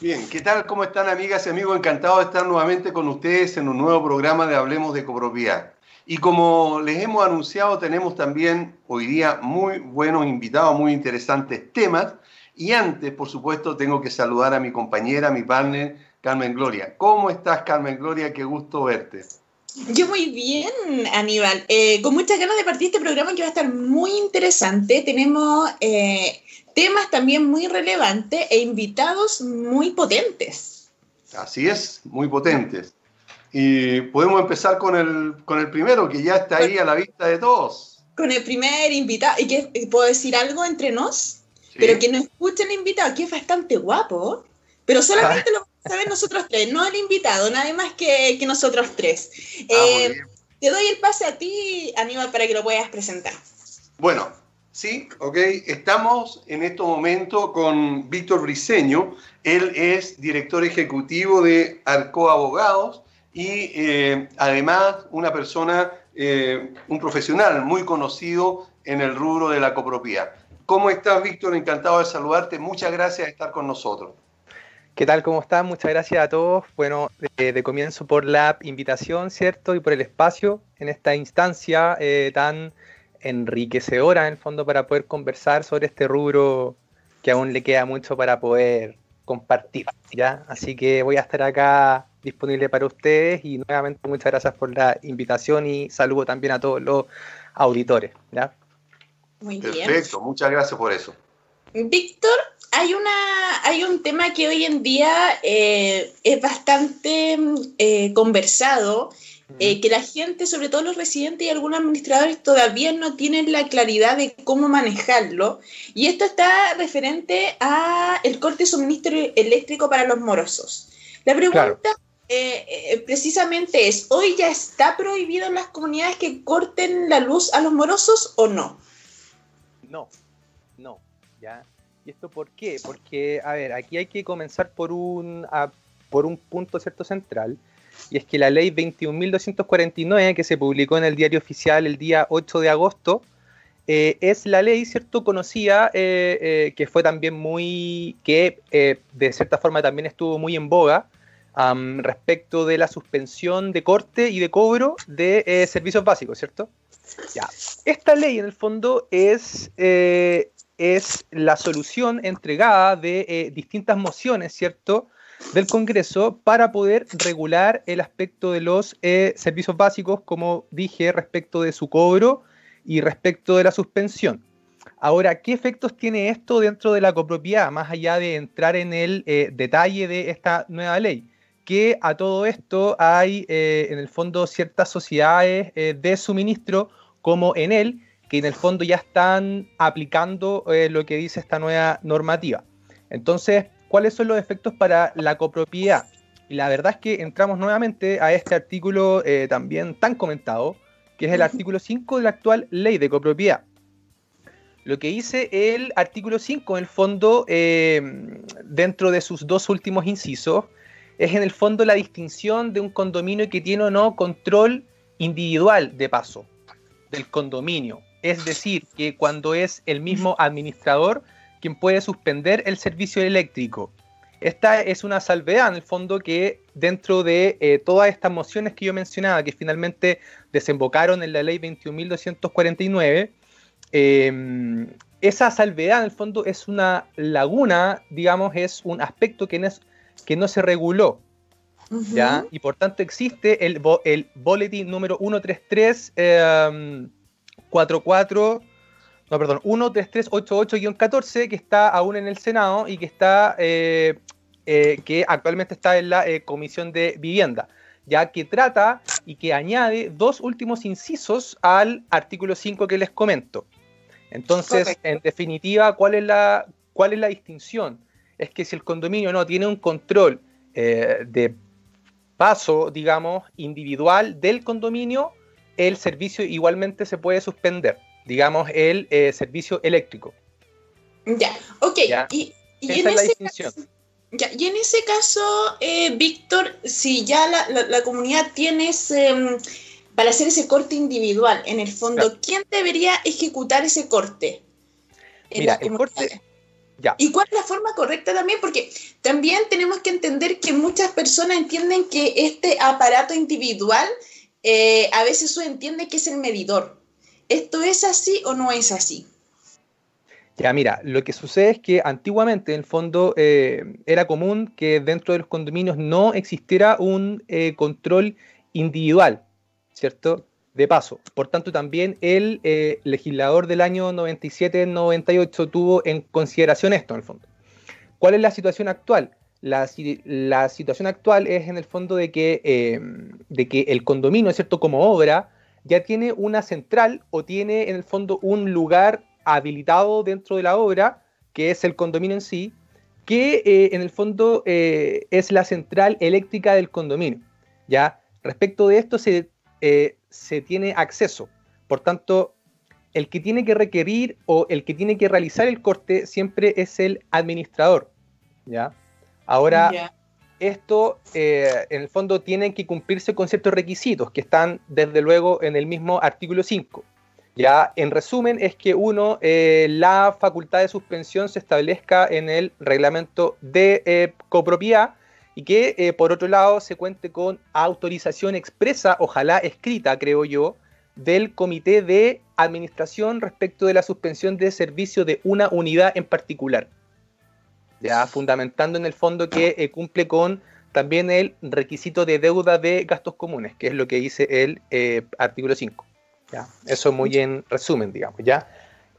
Bien, ¿qué tal? ¿Cómo están amigas y amigos? Encantado de estar nuevamente con ustedes en un nuevo programa de Hablemos de Copropiedad. Y como les hemos anunciado, tenemos también hoy día muy buenos invitados, muy interesantes temas. Y antes, por supuesto, tengo que saludar a mi compañera, mi partner, Carmen Gloria. ¿Cómo estás, Carmen Gloria? Qué gusto verte. Yo muy bien, Aníbal. Eh, con muchas ganas de partir este programa que va a estar muy interesante. Tenemos eh, temas también muy relevantes e invitados muy potentes. Así es, muy potentes. Y podemos empezar con el, con el primero, que ya está ahí a la vista de todos. Con el primer invitado. ¿Y que puedo decir algo entre nos? Pero que no escuchen el invitado, que es bastante guapo. Pero solamente lo vamos a ver nosotros tres, no el invitado, nada más que, que nosotros tres. Ah, eh, te doy el pase a ti, Aníbal, para que lo puedas presentar. Bueno, Sí, ok. Estamos en este momento con Víctor Briseño. Él es director ejecutivo de Arco Abogados y eh, además una persona, eh, un profesional muy conocido en el rubro de la copropiedad. ¿Cómo estás, Víctor? Encantado de saludarte. Muchas gracias por estar con nosotros. ¿Qué tal? ¿Cómo están? Muchas gracias a todos. Bueno, de, comienzo por la invitación, ¿cierto? Y por el espacio en esta instancia eh, tan enriquecedora en el fondo para poder conversar sobre este rubro que aún le queda mucho para poder compartir, ¿ya? Así que voy a estar acá disponible para ustedes y nuevamente muchas gracias por la invitación y saludo también a todos los auditores, ¿ya? Muy bien. Perfecto, muchas gracias por eso. Víctor, hay, una, hay un tema que hoy en día eh, es bastante eh, conversado eh, que la gente, sobre todo los residentes y algunos administradores, todavía no tienen la claridad de cómo manejarlo. Y esto está referente a el corte de suministro eléctrico para los morosos. La pregunta eh, eh, precisamente es, ¿hoy ya está prohibido en las comunidades que corten la luz a los morosos o no? No, no, ya. ¿Y esto por qué? Porque, a ver, aquí hay que comenzar por un, por un punto cierto central y es que la ley 21.249, que se publicó en el diario oficial el día 8 de agosto, eh, es la ley, ¿cierto?, conocida, eh, eh, que fue también muy, que de cierta forma también estuvo muy en boga respecto de la suspensión de corte y de cobro de servicios básicos, ¿cierto? Ya. Esta ley, en el fondo, es, es la solución entregada de distintas mociones, ¿cierto?, del Congreso para poder regular el aspecto de los eh, servicios básicos, como dije, respecto de su cobro y respecto de la suspensión. Ahora, ¿qué efectos tiene esto dentro de la copropiedad, más allá de entrar en el eh, detalle de esta nueva ley? Que a todo esto hay, eh, en el fondo, ciertas sociedades de suministro, como en él, que en el fondo ya están aplicando lo que dice esta nueva normativa. Entonces, cuáles son los efectos para la copropiedad. Y la verdad es que entramos nuevamente a este artículo eh, también tan comentado, que es el artículo 5 de la actual ley de copropiedad. Lo que dice el artículo 5, en el fondo, eh, dentro de sus dos últimos incisos, es en el fondo la distinción de un condominio que tiene o no control individual de paso del condominio. Es decir, que cuando es el mismo administrador quien puede suspender el servicio eléctrico. Esta es una salvedad, en el fondo, que dentro de eh, todas estas mociones que yo mencionaba, que finalmente desembocaron en la ley 21.249, em, esa salvedad, en el fondo, es una laguna, digamos, es un aspecto que no, que no se reguló. ¿ya? Y por tanto existe el, el boletín número 13344 no, perdón, 13388-14, que está aún en el Senado y que está, eh, eh, que actualmente está en la eh, Comisión de Vivienda, ya que trata y que añade dos últimos incisos al artículo 5 que les comento. Entonces, en definitiva, ¿cuál es, la, ¿cuál es la distinción? Es que si el condominio no tiene un control de paso, digamos, individual del condominio, el servicio igualmente se puede suspender digamos, el eh, servicio eléctrico. Ya, ok. Y, en ese Caso, y en ese caso, eh, Víctor, si ya la, comunidad tiene ese, mm, para hacer ese corte individual, en el fondo, ¿quién debería ejecutar ese corte? Mira, el corte, Ya. ¿Y cuál es la forma correcta también? Porque también tenemos que entender que muchas personas entienden que este aparato individual eh, a veces se entiende que es el medidor. ¿Esto es así o no es así? Ya, mira, lo que sucede es que antiguamente, en el fondo, eh, era común que dentro de los condominios no existiera un eh, control individual, ¿cierto? De paso. Por tanto, también el eh, legislador del año 97-98 tuvo en consideración esto, en el fondo. ¿Cuál es la situación actual? La, situación actual es, en el fondo, de que, de que el condominio, ¿cierto? Como obra, ya tiene una central o tiene, en el fondo, un lugar habilitado dentro de la obra, que es el condominio en sí, que eh, en el fondo eh, es la central eléctrica del condominio. ¿ya? Respecto de esto se, eh, se tiene acceso. Por tanto, el que tiene que requerir o el que tiene que realizar el corte siempre es el administrador. ¿ya? Ahora, esto en el fondo tiene que cumplirse con ciertos requisitos que están desde luego en el mismo artículo 5. Ya, en resumen, es que uno, eh, la facultad de suspensión se establezca en el reglamento de eh, copropiedad y que, eh, por otro lado, se cuente con autorización expresa, ojalá escrita, creo yo, del comité de administración respecto de la suspensión de servicio de una unidad en particular. Ya, fundamentando en el fondo que cumple con también el requisito de deuda de gastos comunes, que es lo que dice el artículo 5. ¿ya? Eso muy en resumen, digamos, ¿ya?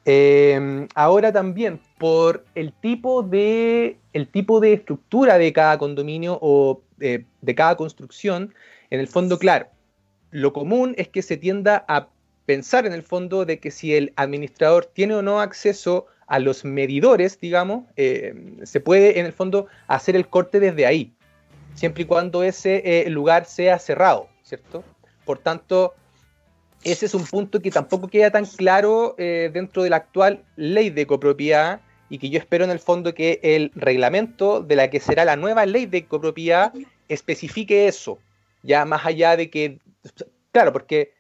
Em, ahora también, por el tipo, de, el tipo de estructura de cada condominio o de cada construcción, en el fondo, claro, lo común es que se tienda a pensar en el fondo de que si el administrador tiene o no acceso los medidores, digamos, em, se puede en el fondo hacer el corte desde ahí, siempre y cuando ese eh, lugar sea cerrado, ¿cierto? Por tanto, ese es un punto que tampoco queda tan claro eh, dentro de la actual ley de copropiedad y que yo espero en el fondo que el reglamento de la que será la nueva ley de copropiedad especifique eso, ya más allá de que, claro, porque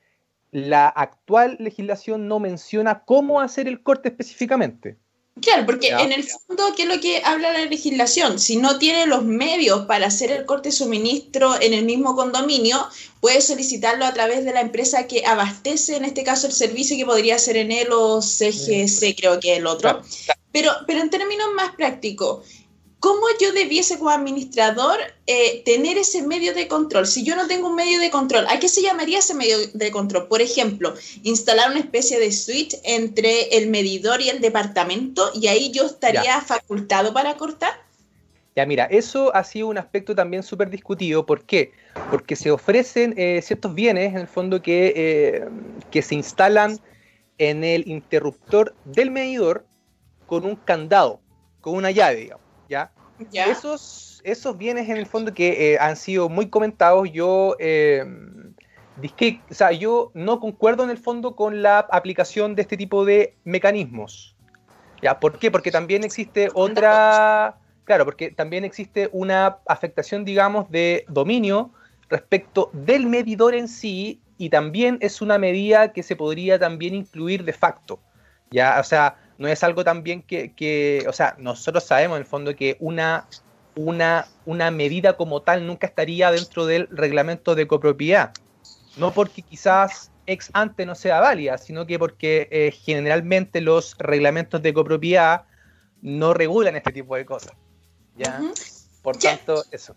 la actual legislación no menciona cómo hacer el corte específicamente. Claro, porque en el fondo, ¿qué es lo que habla la legislación? Si no tiene los medios para hacer el corte de suministro en el mismo condominio, puede solicitarlo a través de la empresa que abastece, en este caso, el servicio que podría ser en él o CGC, creo que es el otro. Pero, pero en términos más prácticos, ¿Cómo yo debiese como administrador eh, tener ese medio de control? Si yo no tengo un medio de control, ¿a qué se llamaría ese medio de control? Por ejemplo, instalar una especie de switch entre el medidor y el departamento y ahí yo estaría facultado para cortar. Ya, mira, eso ha sido un aspecto también súper discutido. ¿Por qué? Porque se ofrecen eh, ciertos bienes, en el fondo, que, eh, que se instalan en el interruptor del medidor con un candado, con una llave, digamos. ¿Ya? Esos, esos bienes en el fondo que eh, han sido muy comentados, yo, eh, o sea, yo no concuerdo en el fondo con la aplicación de este tipo de mecanismos. ¿Ya? ¿Por qué? Porque también existe otra, claro, porque también existe una afectación, digamos, de dominio respecto del medidor en sí y también es una medida que se podría también incluir de facto. Ya, o sea, no es algo también que, que, o sea, nosotros sabemos en el fondo que una, una, una medida como tal nunca estaría dentro del reglamento de copropiedad. No porque quizás ex ante no sea válida, sino que porque eh, generalmente los reglamentos de copropiedad no regulan este tipo de cosas. ¿ya? Por tanto, eso.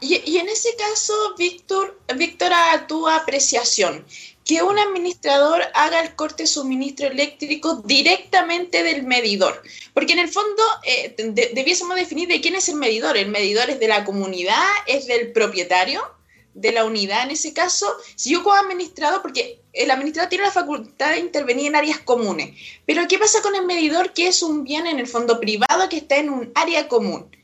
Y, y, en ese caso, Víctor, Víctor, a tu apreciación, que un administrador haga el corte de suministro eléctrico directamente del medidor. Porque en el fondo eh, debiésemos definir de quién es el medidor. El medidor es de la comunidad, es del propietario de la unidad en ese caso. Si yo como administrador, porque el administrador tiene la facultad de intervenir en áreas comunes, pero ¿qué pasa con el medidor que es un bien en el fondo privado que está en un área común?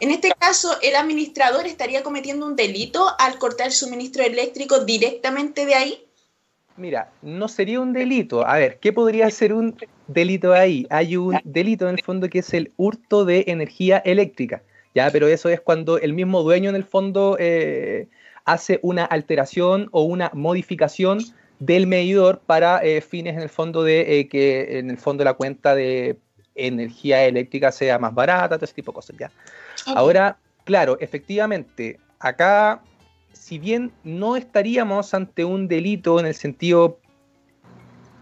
En este caso, el administrador estaría cometiendo un delito al cortar el suministro eléctrico directamente de ahí. Mira, no sería un delito. A ver, ¿qué podría ser un delito ahí? Hay un delito en el fondo que es el hurto de energía eléctrica. Ya, pero eso es cuando el mismo dueño en el fondo eh, hace una alteración o una modificación del medidor para eh, fines en el fondo de eh, que en el fondo la cuenta de energía eléctrica sea más barata, todo ese tipo de cosas, ¿ya? Ahora, claro, efectivamente, acá, si bien no estaríamos ante un delito en el sentido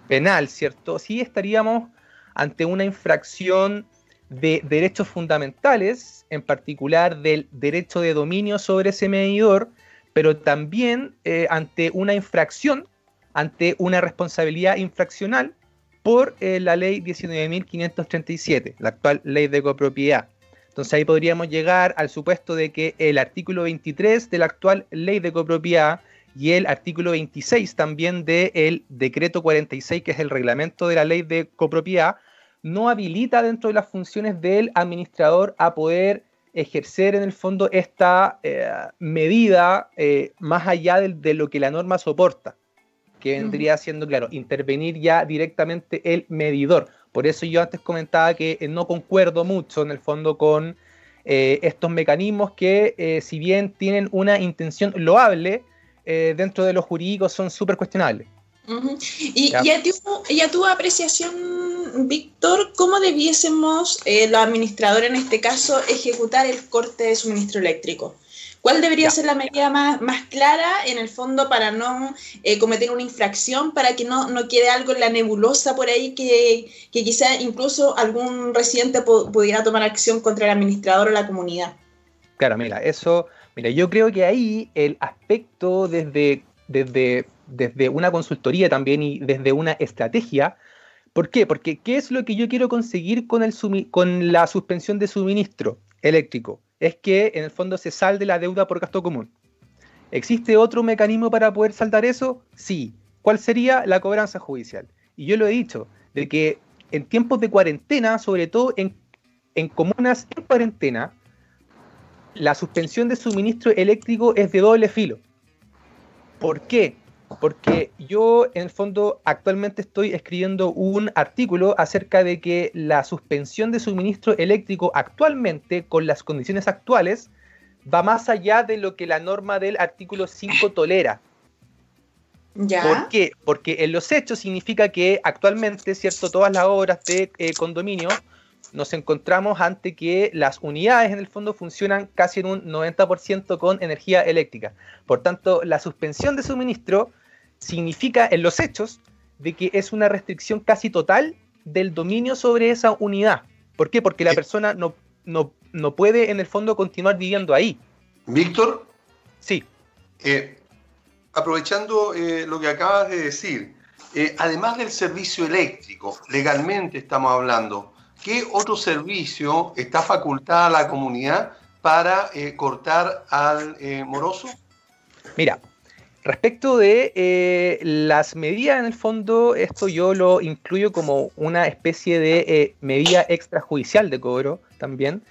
penal, ¿cierto? Sí estaríamos ante una infracción de derechos fundamentales, en particular del derecho de dominio sobre ese medidor, pero también eh, ante una infracción, ante una responsabilidad infraccional por eh, la ley 19.537, la actual ley de copropiedad. Entonces ahí podríamos llegar al supuesto de que el artículo 23 de la actual ley de copropiedad y el artículo 26 también del decreto 46, que es el reglamento de la ley de copropiedad, no habilita dentro de las funciones del administrador a poder ejercer en el fondo esta eh, medida eh, más allá de, lo que la norma soporta, que vendría siendo, claro, intervenir ya directamente el medidor. Por eso yo antes comentaba que eh, no concuerdo mucho en el fondo con estos mecanismos que si bien tienen una intención loable, dentro de los jurídicos son súper cuestionables. Y, a tu, apreciación, Víctor, ¿cómo debiésemos, eh, los administradores en este caso, ejecutar el corte de suministro eléctrico? ¿Cuál debería ser la medida más, más, clara en el fondo para no eh, cometer una infracción, para que no, no, quede algo en la nebulosa por ahí que, que quizá incluso algún residente pudiera tomar acción contra el administrador o la comunidad? Claro, mira, eso, mira, yo creo que ahí el aspecto desde, desde desde una consultoría también y desde una estrategia. ¿Por qué? Porque ¿qué es lo que yo quiero conseguir con, el con la suspensión de suministro eléctrico? Es que en el fondo se salde la deuda por gasto común. ¿Existe otro mecanismo para poder saldar eso? Sí. ¿Cuál sería la cobranza judicial? Y yo lo he dicho, de que en tiempos de cuarentena, sobre todo en, en comunas en cuarentena, la suspensión de suministro eléctrico es de doble filo. ¿Por qué? Porque yo en el fondo actualmente estoy escribiendo un artículo acerca de que la suspensión de suministro eléctrico actualmente, con las condiciones actuales, va más allá de lo que la norma del artículo 5 tolera. ¿Ya? ¿Por qué? Porque en los hechos significa que actualmente, ¿cierto? Todas las obras de eh, condominio nos encontramos ante que las unidades en el fondo funcionan casi en un 90% con energía eléctrica. Por tanto, la suspensión de suministro significa en los hechos de que es una restricción casi total del dominio sobre esa unidad. ¿Por qué? Porque la eh. persona no, no, puede en el fondo continuar viviendo ahí. Víctor. Sí. Eh, aprovechando eh, lo que acabas de decir, además del servicio eléctrico, legalmente estamos hablando, ¿qué otro servicio está facultada la comunidad para cortar al moroso? Mira, Respecto de eh, las medidas, en el fondo, esto yo lo incluyo como una especie de eh, medida extrajudicial de cobro también.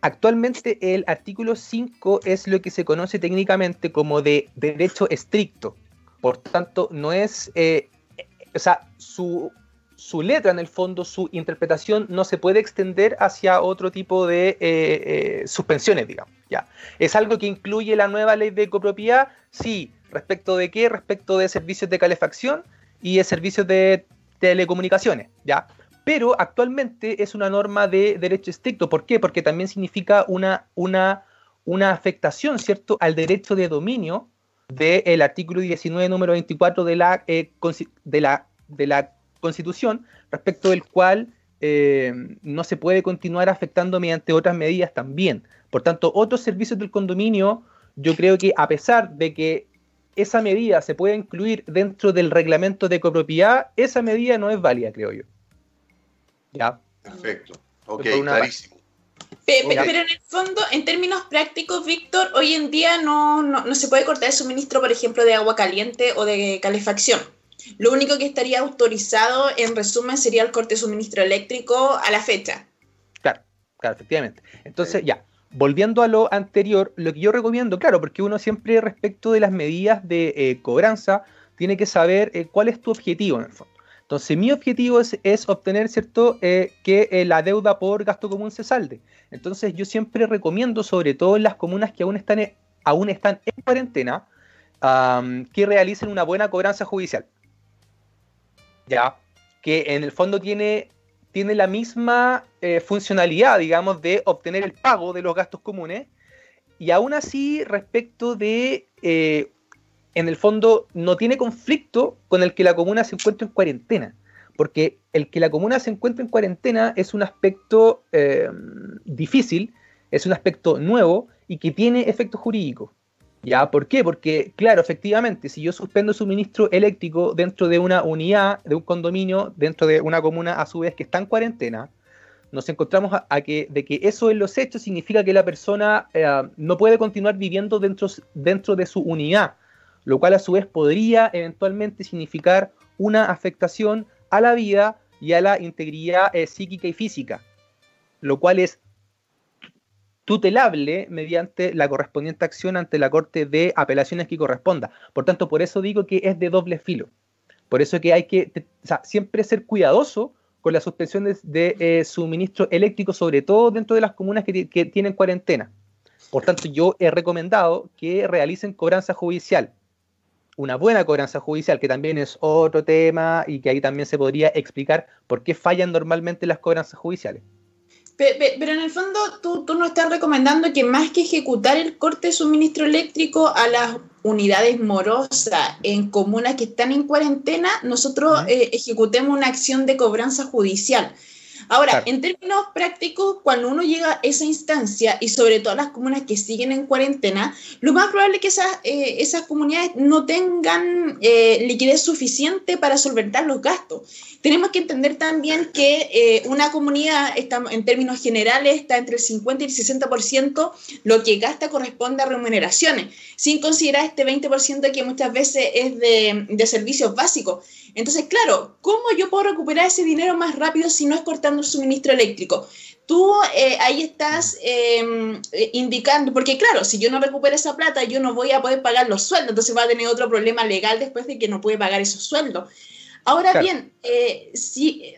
Actualmente el artículo 5 es lo que se conoce técnicamente como de derecho estricto. Por tanto, no es, eh, o sea, su, su, letra en el fondo, su interpretación no se puede extender hacia otro tipo de suspensiones, digamos. Ya. ¿Es algo que incluye la nueva ley de copropiedad? Sí, ¿Respecto de qué? Respecto de servicios de calefacción y de servicios de telecomunicaciones, ¿ya? Pero actualmente es una norma de derecho estricto. ¿Por qué? Porque también significa una, una, una afectación, ¿cierto?, al derecho de dominio del artículo 19, número 24 de la, eh, de la, de la Constitución, respecto del cual eh, no se puede continuar afectando mediante otras medidas también. Por tanto, otros servicios del condominio, yo creo que a pesar de que esa medida se puede incluir dentro del reglamento de copropiedad, esa medida no es válida, creo yo. ¿Ya? Perfecto. Ok, clarísimo. Pero, en el fondo, en términos prácticos, Víctor, hoy en día no, no, se puede cortar el suministro, por ejemplo, de agua caliente o de calefacción. Lo único que estaría autorizado, en resumen, sería el corte de suministro eléctrico a la fecha. Claro, claro, efectivamente. Entonces, ya, volviendo a lo anterior, lo que yo recomiendo, claro, porque uno siempre respecto de las medidas de eh, cobranza tiene que saber eh, cuál es tu objetivo en el fondo. Entonces, mi objetivo es, obtener, ¿cierto?, eh, que la deuda por gasto común se salde. Entonces, yo siempre recomiendo, sobre todo en las comunas que aún están, aún están en cuarentena, que realicen una buena cobranza judicial. Ya, que en el fondo tiene tiene la misma eh, funcionalidad, digamos, de obtener el pago de los gastos comunes. Y aún así, respecto de, eh, en el fondo, no tiene conflicto con el que la comuna se encuentre en cuarentena. Porque el que la comuna se encuentre en cuarentena es un aspecto eh, difícil, es un aspecto nuevo y que tiene efectos jurídicos. ¿Ya? ¿Por qué? Porque, claro, efectivamente, si yo suspendo suministro eléctrico dentro de una unidad, de un condominio, dentro de una comuna a su vez que está en cuarentena, nos encontramos a, que, de que eso en los hechos significa que la persona eh, no puede continuar viviendo dentro, dentro de su unidad, lo cual a su vez podría eventualmente significar una afectación a la vida y a la integridad eh, psíquica y física, lo cual es tutelable mediante la correspondiente acción ante la Corte de Apelaciones que corresponda. Por tanto, por eso digo que es de doble filo. Por eso que hay que siempre ser cuidadoso con la suspensión de, eh, suministro eléctrico, sobre todo dentro de las comunas que, tienen cuarentena. Por tanto, yo he recomendado que realicen cobranza judicial. Una buena cobranza judicial, que también es otro tema y que ahí también se podría explicar por qué fallan normalmente las cobranzas judiciales. Pero, en el fondo tú, tú nos estás recomendando que más que ejecutar el corte de suministro eléctrico a las unidades morosas en comunas que están en cuarentena, nosotros eh, ejecutemos una acción de cobranza judicial. Ahora, en términos prácticos, cuando uno llega a esa instancia y sobre todo las comunas que siguen en cuarentena, lo más probable es que esas, eh, esas comunidades no tengan eh, liquidez suficiente para solventar los gastos. Tenemos que entender también que eh, una comunidad, está, en términos generales, está entre el 50 y el 60%, lo que gasta corresponde a remuneraciones, sin considerar este 20% que muchas veces es de, de servicios básicos. Entonces, claro, ¿cómo yo puedo recuperar ese dinero más rápido si no es cortando el suministro eléctrico? Tú eh, ahí estás em, eh, indicando, porque claro, si yo no recupero esa plata, yo no voy a poder pagar los sueldos, entonces va a tener otro problema legal después de que no puede pagar esos sueldos. Ahora bien, eh, si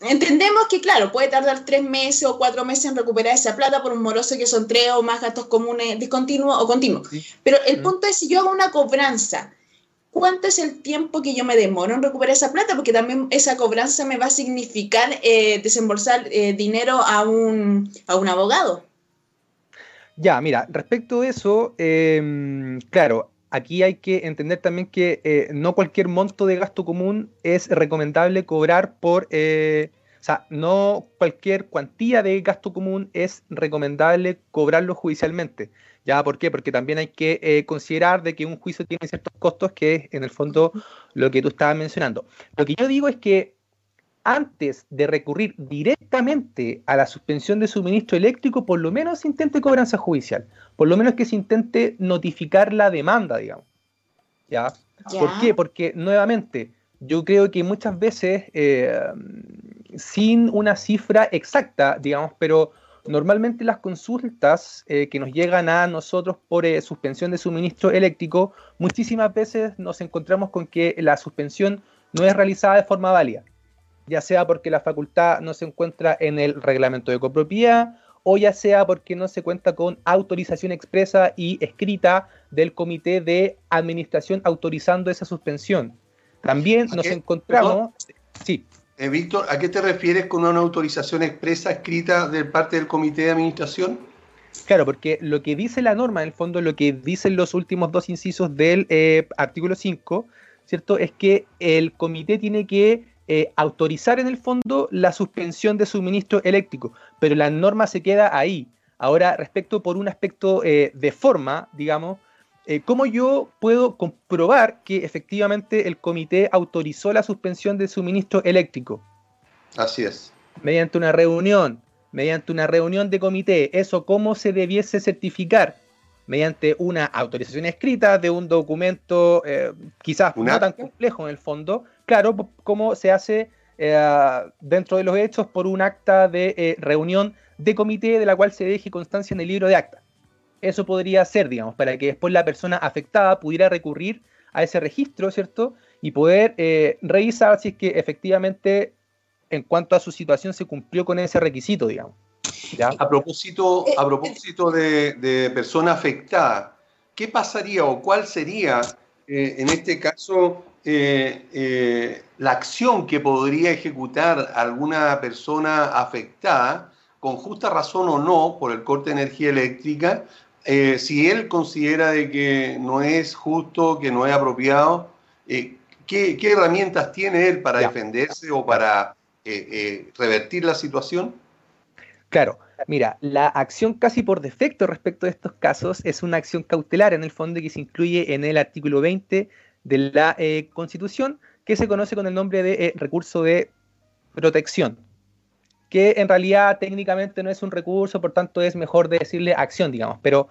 entendemos que, claro, puede tardar tres meses o cuatro meses en recuperar esa plata por un moroso que son tres o más gastos comunes discontinuos o continuos. Pero el punto es si yo hago una cobranza cuánto es el tiempo que yo me demoro en recuperar esa plata, porque también esa cobranza me va a significar eh, desembolsar eh, dinero a un, a un abogado. Ya, mira, respecto a eso, em, claro, aquí hay que entender también que eh, no cualquier monto de gasto común es recomendable cobrar por, o sea, no cualquier cuantía de gasto común es recomendable cobrarlo judicialmente. ¿Ya? ¿Por qué? Porque también hay que eh, considerar de que un juicio tiene ciertos costos, que es en el fondo lo que tú estabas mencionando. Lo que yo digo es que antes de recurrir directamente a la suspensión de suministro eléctrico, por lo menos se intente cobranza judicial. Por lo menos que se intente notificar la demanda, digamos. ¿Ya? ¿Por qué? Porque nuevamente, yo creo que muchas veces, eh, sin una cifra exacta, digamos, pero Normalmente las consultas eh, que nos llegan a nosotros por eh, suspensión de suministro eléctrico, muchísimas veces nos encontramos con que la suspensión no es realizada de forma válida, ya sea porque la facultad no se encuentra en el reglamento de copropiedad o ya sea porque no se cuenta con autorización expresa y escrita del comité de administración autorizando esa suspensión. También nos encontramos... Sí. Eh, Víctor, ¿a qué te refieres con una autorización expresa escrita de parte del comité de administración? Claro, porque lo que dice la norma, en el fondo, lo que dicen los últimos dos incisos del eh, artículo 5, ¿cierto? Es que el comité tiene que eh, autorizar en el fondo la suspensión de suministro eléctrico, pero la norma se queda ahí. Ahora, respecto por un aspecto de forma, digamos, eh, ¿cómo yo puedo comprobar que efectivamente el comité autorizó la suspensión del suministro eléctrico? Así es. Mediante una reunión, mediante una reunión de comité. ¿Eso cómo se debiese certificar? Mediante una autorización escrita de un documento eh, quizás no tan complejo en el fondo. Claro, como se hace eh, dentro de los hechos por un acta de reunión de comité de la cual se deje constancia en el libro de acta eso podría ser, digamos, para que después la persona afectada pudiera recurrir a ese registro, ¿cierto? Y poder eh, revisar si es que efectivamente en cuanto a su situación se cumplió con ese requisito, digamos. A propósito, a propósito de, de, persona afectada, ¿qué pasaría o cuál sería, eh, en este caso, eh, eh, la acción que podría ejecutar alguna persona afectada, con justa razón o no, por el corte de energía eléctrica, eh, si él considera de que no es justo, que no es apropiado, ¿qué, herramientas tiene él para defenderse o para revertir la situación? Claro, mira, la acción casi por defecto respecto de estos casos es una acción cautelar en el fondo que se incluye en el artículo 20 de la eh, Constitución, que se conoce con el nombre de eh, recurso de protección, que en realidad técnicamente no es un recurso, por tanto es mejor decirle acción, digamos, pero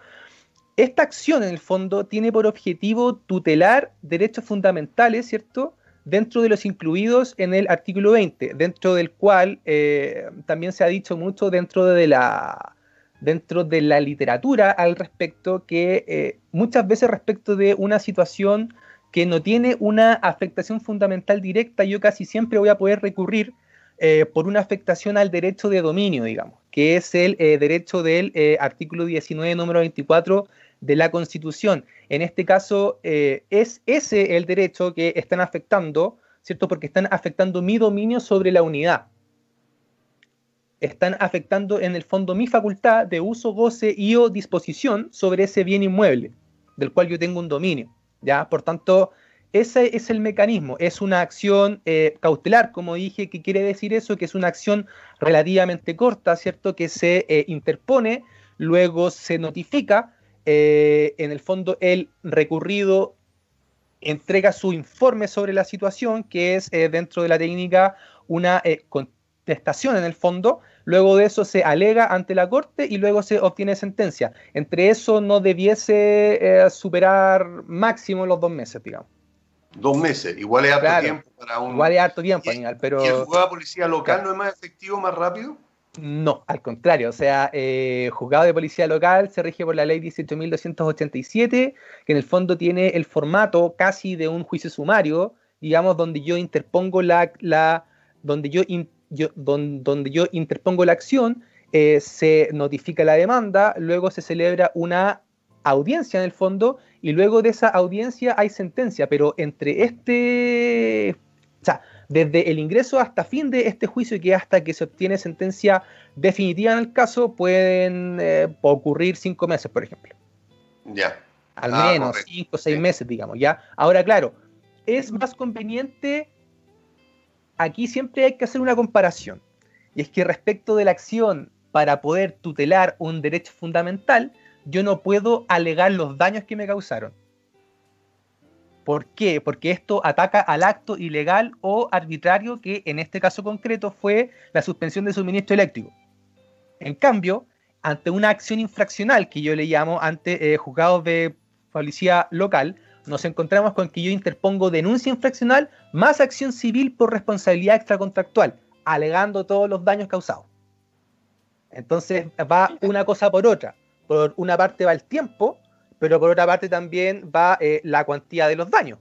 esta acción en el fondo tiene por objetivo tutelar derechos fundamentales, ¿cierto? Dentro de los incluidos en el artículo 20, dentro del cual eh, también se ha dicho mucho dentro de la, dentro de la literatura al respecto, que muchas veces respecto de una situación que no tiene una afectación fundamental directa, yo casi siempre voy a poder recurrir eh, por una afectación al derecho de dominio, digamos, que es el eh, derecho del eh, artículo 19, número 24 de la Constitución. En este caso, es ese el derecho que están afectando, ¿cierto? Porque están afectando mi dominio sobre la unidad. Están afectando en el fondo mi facultad de uso, goce y o disposición sobre ese bien inmueble, del cual yo tengo un dominio. ¿ya? Por tanto, ese es el mecanismo, es una acción eh, cautelar, como dije, que quiere decir eso, que es una acción relativamente corta, ¿cierto? Que se eh, interpone, luego se notifica, eh, en el fondo el recurrido entrega su informe sobre la situación, que es dentro de la técnica una contestación en el fondo, luego de eso se alega ante la Corte y luego se obtiene sentencia. Entre eso no debiese eh, superar máximo los dos meses, digamos. Dos meses, igual es harto tiempo para un... Igual es harto tiempo, pero... ¿Y el juzgado de policía local no es más efectivo, más rápido? No, al contrario, o sea, eh, juzgado de policía local se rige por la ley 18.287, que en el fondo tiene el formato casi de un juicio sumario, digamos, donde yo interpongo la, la donde yo donde yo interpongo la acción, eh, se notifica la demanda, luego se celebra una audiencia en el fondo y luego de esa audiencia hay sentencia, pero entre este, o sea, desde el ingreso hasta fin de este juicio y que hasta que se obtiene sentencia definitiva en el caso pueden eh, ocurrir cinco meses, por ejemplo. Ya. Al ah, menos cinco o seis meses, digamos, ya. Ahora, claro, es más conveniente aquí siempre hay que hacer una comparación. Y es que respecto de la acción para poder tutelar un derecho fundamental, yo no puedo alegar los daños que me causaron. ¿Por qué? Porque esto ataca al acto ilegal o arbitrario que en este caso concreto fue la suspensión de suministro eléctrico. En cambio, ante una acción infraccional que yo le llamo ante eh, juzgados de policía local, nos encontramos con que yo interpongo denuncia infraccional más acción civil por responsabilidad extracontractual, alegando todos los daños causados. Entonces va una cosa por otra. Por una parte va el tiempo, pero por otra parte también va eh, la cuantía de los daños.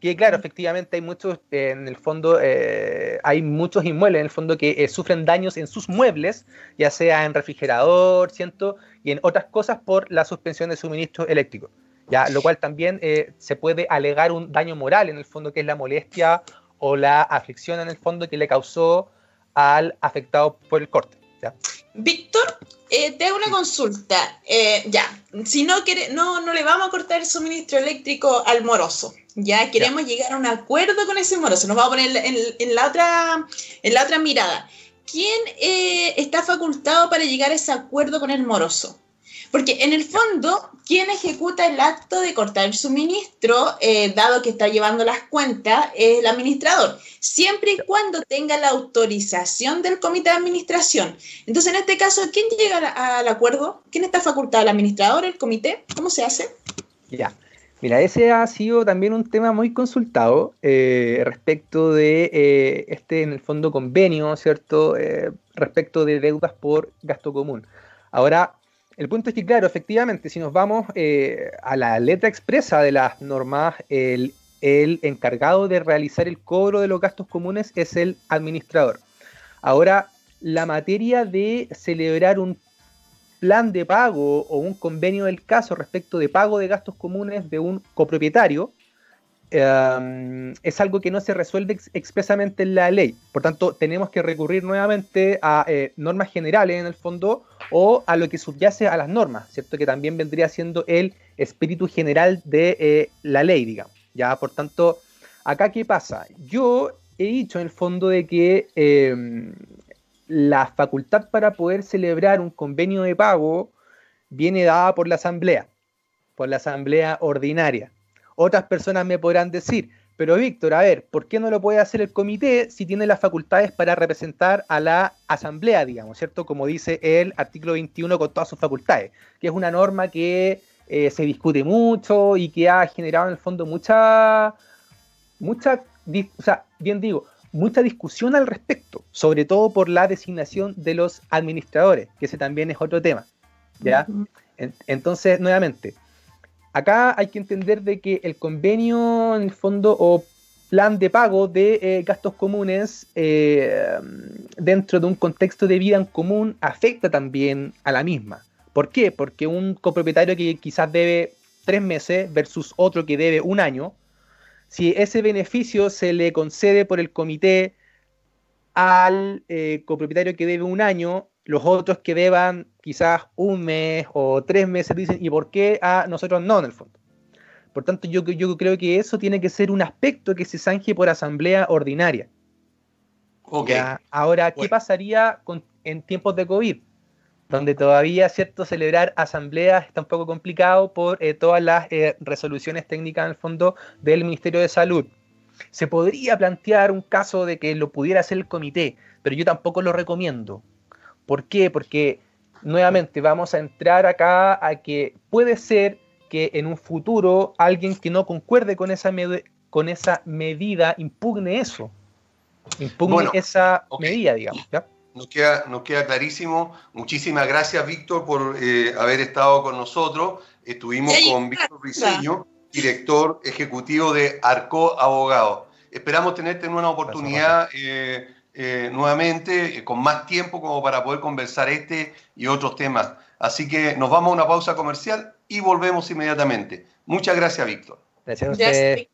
Que claro, efectivamente hay muchos, en el fondo, eh, hay muchos inmuebles en el fondo que eh, sufren daños en sus muebles, ya sea en refrigerador, siento, y en otras cosas por la suspensión de suministro eléctrico. ¿ya? Lo cual también eh, se puede alegar un daño moral, en el fondo, que es la molestia o la aflicción, en el fondo, que le causó al afectado por el corte. Víctor, eh, te hago una consulta. Eh, ya, si no, quiere, no, no le vamos a cortar el suministro eléctrico al moroso. Ya queremos llegar a un acuerdo con ese moroso. Nos vamos a poner en, la, otra, en la otra mirada. ¿Quién está facultado para llegar a ese acuerdo con el moroso? Porque en el fondo, quien ejecuta el acto de cortar el suministro, eh, dado que está llevando las cuentas, es el administrador, siempre y cuando tenga la autorización del comité de administración. Entonces, en este caso, ¿quién llega al acuerdo? ¿Quién está facultado? ¿El administrador, el comité? ¿Cómo se hace? Ya. Mira, ese ha sido también un tema muy consultado eh, respecto de eh, este, en el fondo, convenio, ¿cierto? respecto de deudas por gasto común. Ahora, el punto es que, claro, efectivamente, si nos vamos eh, a la letra expresa de las normas, el, encargado de realizar el cobro de los gastos comunes es el administrador. Ahora, la materia de celebrar un plan de pago o un convenio del caso respecto de pago de gastos comunes de un copropietario em, es algo que no se resuelve expresamente en la ley. Por tanto, tenemos que recurrir nuevamente a eh, normas generales en el fondo o a lo que subyace a las normas, ¿cierto? Que también vendría siendo el espíritu general de eh, la ley, digamos. Ya, por tanto, acá qué pasa? Yo he dicho en el fondo de que em, la facultad para poder celebrar un convenio de pago viene dada por la asamblea, por la asamblea ordinaria. Otras personas me podrán decir, pero Víctor, a ver, ¿por qué no lo puede hacer el comité si tiene las facultades para representar a la asamblea, digamos, ¿cierto? Como dice el artículo 21 con todas sus facultades, que es una norma que eh, se discute mucho y que ha generado en el fondo mucha, mucha, o sea, bien digo, mucha discusión al respecto, sobre todo por la designación de los administradores, que ese también es otro tema. ¿ya? entonces, nuevamente, acá hay que entender de que el convenio, en el fondo, o plan de pago de eh, gastos comunes eh, dentro de un contexto de vida en común afecta también a la misma. ¿Por qué? Porque un copropietario que quizás debe tres meses versus otro que debe un año, si ese beneficio se le concede por el comité al eh, copropietario que debe un año, los otros que deban quizás un mes o tres meses dicen, ¿y por qué a nosotros no en el fondo? Por tanto, yo, yo creo que eso tiene que ser un aspecto que se zanje por asamblea ordinaria. Okay. ahora, ¿qué pasaría en tiempos de COVID? donde todavía, ¿cierto?, celebrar asambleas está un poco complicado por eh, todas las eh, resoluciones técnicas en el fondo del Ministerio de Salud. Se podría plantear un caso de que lo pudiera hacer el comité, pero yo tampoco lo recomiendo. ¿Por qué? Porque nuevamente vamos a entrar acá a que puede ser que en un futuro alguien que no concuerde con esa, con esa medida impugne eso, impugne esa medida, digamos. ¿ya? Nos queda, nos queda clarísimo. Muchísimas gracias, Víctor, por eh, haber estado con nosotros. Estuvimos con Víctor Briseño, director ejecutivo de Arco Abogado. Esperamos tenerte en una oportunidad eh, eh, nuevamente, con más tiempo como para poder conversar este y otros temas. Así que nos vamos a una pausa comercial y volvemos inmediatamente. Muchas gracias, Víctor. Gracias a usted.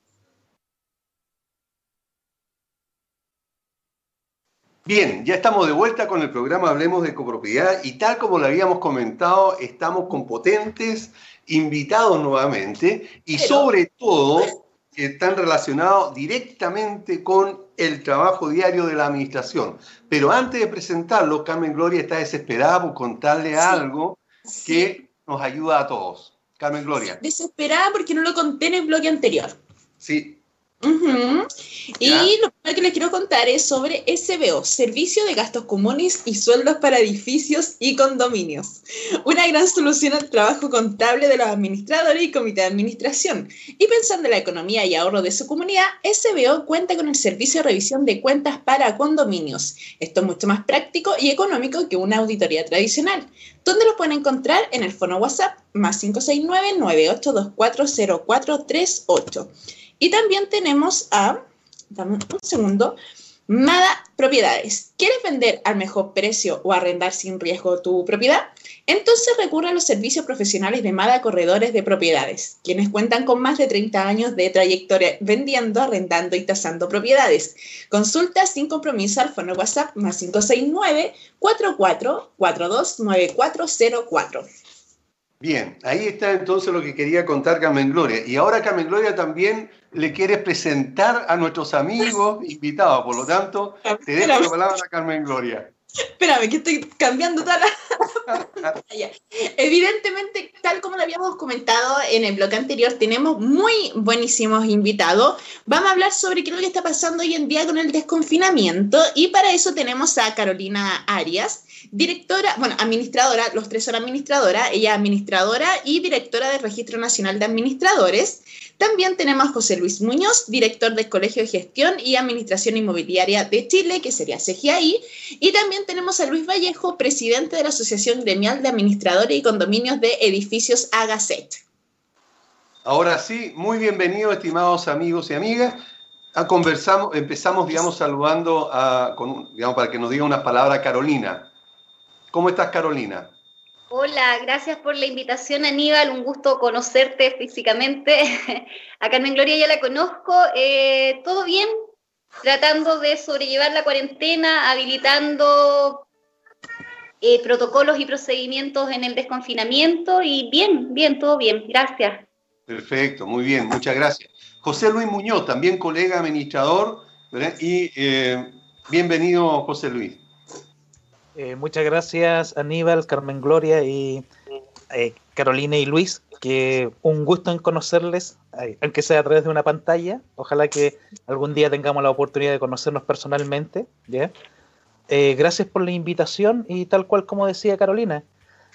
Bien, ya estamos de vuelta con el programa Hablemos de Copropiedad y tal como lo habíamos comentado, estamos con potentes invitados nuevamente y sobre todo que están relacionados directamente con el trabajo diario de la administración. Pero antes de presentarlo, Carmen Gloria está desesperada por contarle algo que nos ayuda a todos. Carmen Gloria. Desesperada porque no lo conté en el bloque anterior. Sí, y lo primero que les quiero contar es sobre SBO, Servicio de Gastos Comunes y Sueldos para Edificios y Condominios. Una gran solución al trabajo contable de los administradores y comité de administración. Y pensando en la economía y ahorro de su comunidad, SBO cuenta con el servicio de revisión de cuentas para condominios. Esto es mucho más práctico y económico que una auditoría tradicional. ¿Dónde lo pueden encontrar? En el fono WhatsApp más 569 9824 0438. Y también tenemos a, dame un segundo, Mada Propiedades. ¿Quieres vender al mejor precio o arrendar sin riesgo tu propiedad? Entonces recurre a los servicios profesionales de Mada Corredores de Propiedades, quienes cuentan con más de 30 años de trayectoria vendiendo, arrendando y tasando propiedades. Consulta sin compromiso al fono WhatsApp más 569 4442 9404. Bien, ahí está entonces lo que quería contar Carmen Gloria. Y ahora Carmen Gloria también le quiere presentar a nuestros amigos invitados. Por lo tanto, te dejo la palabra a Carmen Gloria. Espérame, que estoy cambiando toda la Evidentemente, tal como lo habíamos comentado en el bloque anterior, tenemos muy buenísimos invitados. Vamos a hablar sobre qué es lo que está pasando hoy en día con el desconfinamiento y para eso tenemos a Carolina Arias, directora, bueno, administradora, los tres son administradora, ella administradora y directora del Registro Nacional de Administradores. También tenemos a José Luis Muñoz, director del Colegio de Gestión y Administración Inmobiliaria de Chile, que sería CGI. Y también tenemos a Luis Vallejo, presidente de la Asociación Gremial de Administradores y Condominios de Edificios Agaset. Ahora sí, muy bienvenidos, estimados amigos y amigas. A conversamos, empezamos, digamos, saludando a, digamos, para que nos diga una palabra Carolina. ¿Cómo estás, Carolina? Hola, gracias por la invitación, Aníbal. Un gusto conocerte físicamente. A Carmen Gloria ya la conozco. Eh, ¿Todo bien? Tratando de sobrellevar la cuarentena, habilitando eh, protocolos y procedimientos en el desconfinamiento y bien, bien, todo bien. Gracias. Perfecto, muy bien, muchas gracias. José Luis Muñoz, también colega administrador, y eh, bienvenido, José Luis. Eh, muchas gracias Aníbal, Carmen Gloria y eh, Carolina y Luis, que un gusto en conocerles, eh, aunque sea a través de una pantalla. Ojalá que algún día tengamos la oportunidad de conocernos personalmente. gracias por la invitación y tal cual como decía Carolina,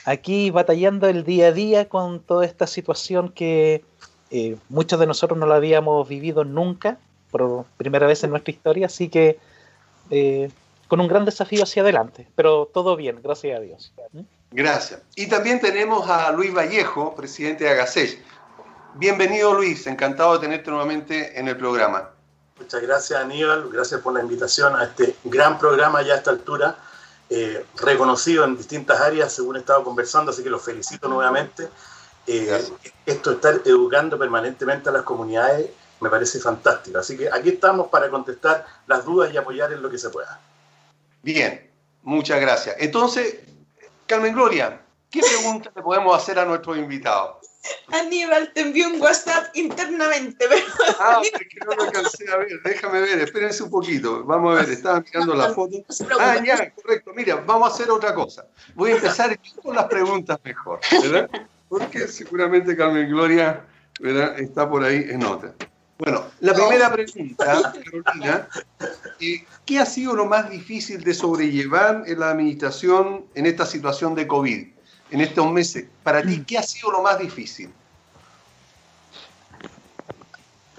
aquí batallando el día a día con toda esta situación que muchos de nosotros no la habíamos vivido nunca, por primera vez en nuestra historia, así que con un gran desafío hacia adelante, pero todo bien, gracias a Dios. Gracias. Y también tenemos a Luis Vallejo, presidente de Agasech. Bienvenido Luis, encantado de tenerte nuevamente en el programa. Muchas gracias Aníbal, gracias por la invitación a este gran programa ya a esta altura, eh, reconocido en distintas áreas según he estado conversando, así que los felicito nuevamente. Eh, esto estar educando permanentemente a las comunidades me parece fantástico, así que aquí estamos para contestar las dudas y apoyar en lo que se pueda. Bien, muchas gracias. Entonces, Carmen Gloria, ¿qué pregunta le podemos hacer a nuestros invitados? Aníbal, te envió un WhatsApp internamente. Pero... Ah, es que no lo alcancé a ver. Déjame ver, espérense un poquito. Vamos a ver, estaba mirando la foto. Ah, ya, correcto. Mira, vamos a hacer otra cosa. Voy a empezar con las preguntas mejor, ¿verdad? Porque seguramente Carmen Gloria ¿verdad? está por ahí en otra. Bueno, la primera pregunta, Carolina, eh, ¿qué ha sido lo más difícil de sobrellevar en la administración en esta situación de COVID, en estos meses? Para ti, ¿qué ha sido lo más difícil?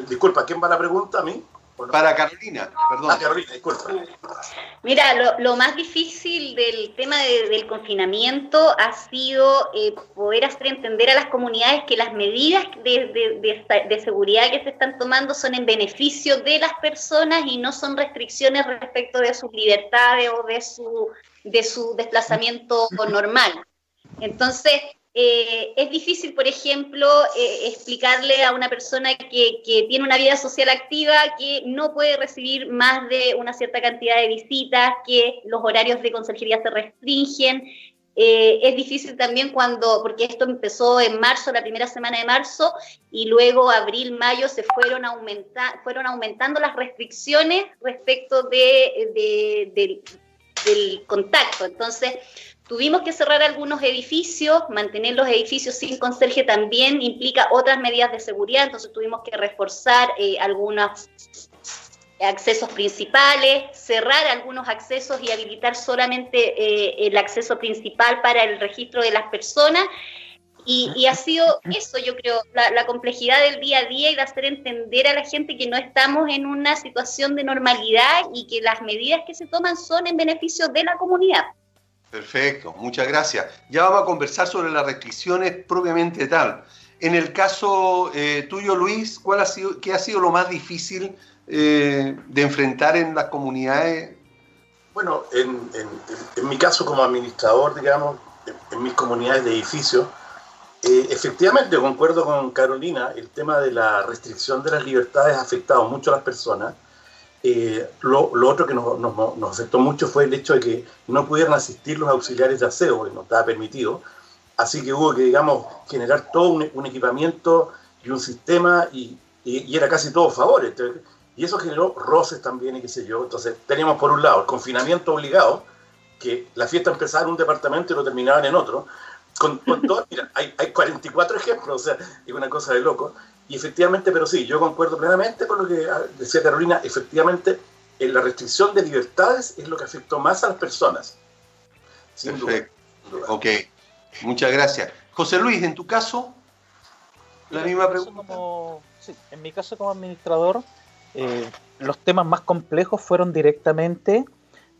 Disculpa, ¿quién va la pregunta a mí? Para Carolina, perdón. Ah, Carolina, disculpa. Mira, lo, más difícil del tema del confinamiento ha sido eh, poder hacer entender a las comunidades que las medidas de, seguridad que se están tomando son en beneficio de las personas y no son restricciones respecto de sus libertades o de su, de su desplazamiento normal. Entonces, eh, es difícil, por ejemplo, eh, explicarle a una persona que, tiene una vida social activa que no puede recibir más de una cierta cantidad de visitas, que los horarios de conserjería se restringen. Eh, es difícil también cuando, porque esto empezó en marzo, la primera semana de marzo, y luego abril, mayo se fueron, aumenta, fueron aumentando las restricciones respecto de, del contacto. Entonces, Tuvimos que cerrar algunos edificios, mantener los edificios sin conserje también implica otras medidas de seguridad, entonces tuvimos que reforzar eh, algunos accesos principales, cerrar algunos accesos y habilitar solamente eh, el acceso principal para el registro de las personas. Y, ha sido eso, yo creo, la, la, complejidad del día a día y de hacer entender a la gente que no estamos en una situación de normalidad y que las medidas que se toman son en beneficio de la comunidad. Perfecto, muchas gracias. Ya vamos a conversar sobre las restricciones propiamente tal. En el caso eh, tuyo, Luis, ¿cuál ha sido, ¿qué ha sido lo más difícil eh, de enfrentar en las comunidades? Bueno, en, mi caso como administrador, digamos, en, mis comunidades de edificios, eh, efectivamente, concuerdo con Carolina, el tema de la restricción de las libertades ha afectado mucho a las personas eh, lo, otro que nos, nos, afectó mucho fue el hecho de que no pudieran asistir los auxiliares de aseo, que no estaba permitido. Así que hubo que, digamos, generar todo un, equipamiento y un sistema y, y, era casi todo favores. Y eso generó roces también y qué sé yo. Entonces teníamos por un lado el confinamiento obligado, que la fiesta empezaba en un departamento y lo terminaban en otro. Con, con todo, mira, hay, hay 44 ejemplos, o sea, es una cosa de loco. Y efectivamente, pero sí, yo concuerdo plenamente con lo que decía Carolina, efectivamente, en la restricción de libertades es lo que afectó más a las personas. Perfecto. Ok, muchas gracias. José Luis, en tu caso, la misma pregunta. sí, en mi caso como administrador, eh, los temas más complejos fueron directamente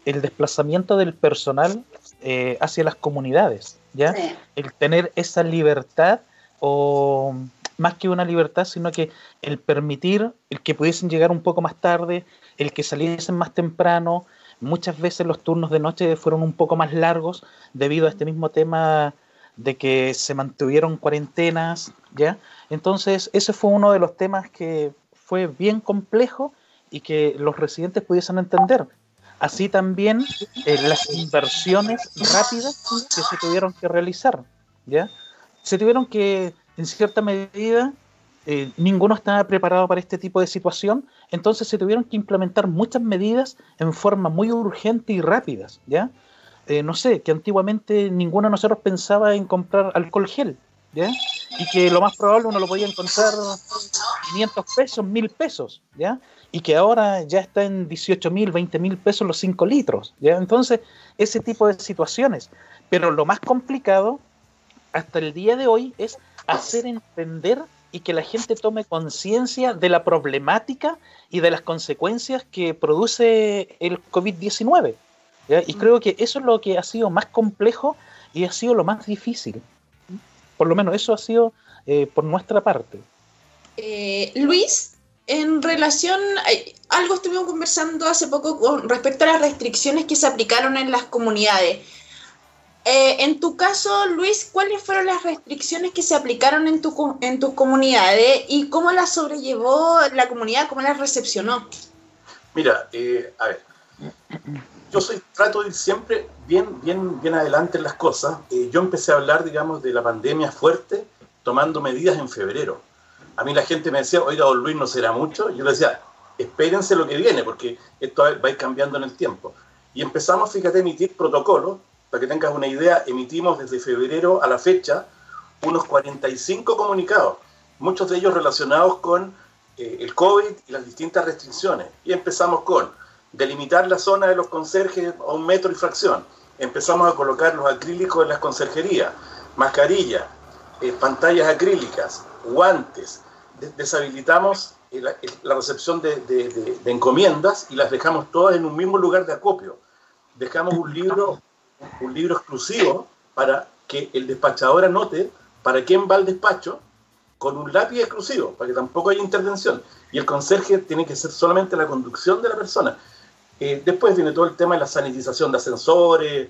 el desplazamiento del personal eh, hacia las comunidades, ¿ya? El tener esa libertad o más que una libertad, sino que el permitir el que pudiesen llegar un poco más tarde, el que saliesen más temprano. Muchas veces los turnos de noche fueron un poco más largos debido a este mismo tema de que se mantuvieron cuarentenas, ¿ya? Entonces, ese fue uno de los temas que fue bien complejo y que los residentes pudiesen entender. Así también eh, las inversiones rápidas que se tuvieron que realizar, ¿ya? Se tuvieron que, en cierta medida, eh, ninguno estaba preparado para este tipo de situación, entonces se tuvieron que implementar muchas medidas en forma muy urgente y rápidas, ¿ya? Eh, no sé, que antiguamente ninguno de nosotros pensaba en comprar alcohol gel, ¿ya? Y que lo más probable uno lo podía encontrar 500 pesos, 1000 pesos, ¿ya? Y que ahora ya está en 18 mil, 20 mil pesos los 5 litros, ¿ya? Entonces, ese tipo de situaciones. Pero lo más complicado hasta el día de hoy es hacer entender y que la gente tome conciencia de la problemática y de las consecuencias que produce el COVID-19. Y creo que eso es lo que ha sido más complejo y ha sido lo más difícil. Por lo menos eso ha sido eh, por nuestra parte. Eh, Luis, en relación, algo estuvimos conversando hace poco con respecto a las restricciones que se aplicaron en las comunidades. Eh, en tu caso, Luis, ¿cuáles fueron las restricciones que se aplicaron en, tu, en tus comunidades y cómo las sobrellevó la comunidad, cómo las recepcionó? Mira, eh, a ver, yo soy, trato de ir siempre bien, bien, bien adelante en las cosas. Eh, yo empecé a hablar, digamos, de la pandemia fuerte tomando medidas en febrero. A mí la gente me decía, oiga, don Luis, no será mucho. Yo le decía, espérense lo que viene, porque esto va a ir cambiando en el tiempo. Y empezamos, fíjate, a emitir protocolos para que tengas una idea, emitimos desde febrero a la fecha unos 45 comunicados, muchos de ellos relacionados con eh, el COVID y las distintas restricciones. Y empezamos con delimitar la zona de los conserjes a un metro y fracción. Empezamos a colocar los acrílicos en las conserjerías, mascarillas, eh, pantallas acrílicas, guantes. deshabilitamos eh, la, recepción de, de encomiendas y las dejamos todas en un mismo lugar de acopio. Dejamos un libro un libro exclusivo para que el despachador anote para quién va el despacho con un lápiz exclusivo, para que tampoco haya intervención. Y el conserje tiene que ser solamente la conducción de la persona. Eh, después viene todo el tema de la sanitización de ascensores,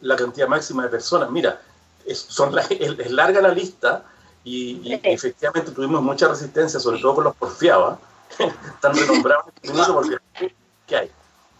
la cantidad máxima de personas. Mira, es, son es larga la lista y, efectivamente tuvimos mucha resistencia, sobre todo con los porfiados, tan renombrados ¿qué hay?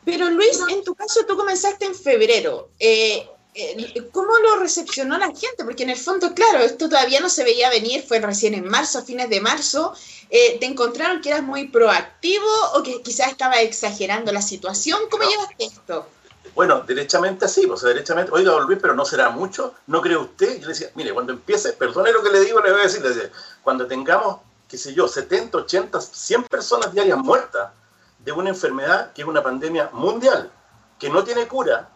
Pero Luis, en tu caso tú comenzaste en febrero. Eh, eh, ¿Cómo lo recepcionó la gente? Porque en el fondo, claro, esto todavía no se veía venir, fue recién en marzo, a fines de marzo. Eh, ¿Te encontraron que eras muy proactivo o que quizás estaba exagerando la situación? ¿Cómo llevaste esto? Bueno, derechamente así, o sea, derechamente, oiga, Luis, pero no será mucho, ¿no cree usted? Yo le decía, mire, cuando empiece, perdone lo que le digo, le voy a decir, le decía, cuando tengamos, qué sé yo, 70, 80, 100 personas diarias muertas, de una enfermedad que es una pandemia mundial, que no tiene cura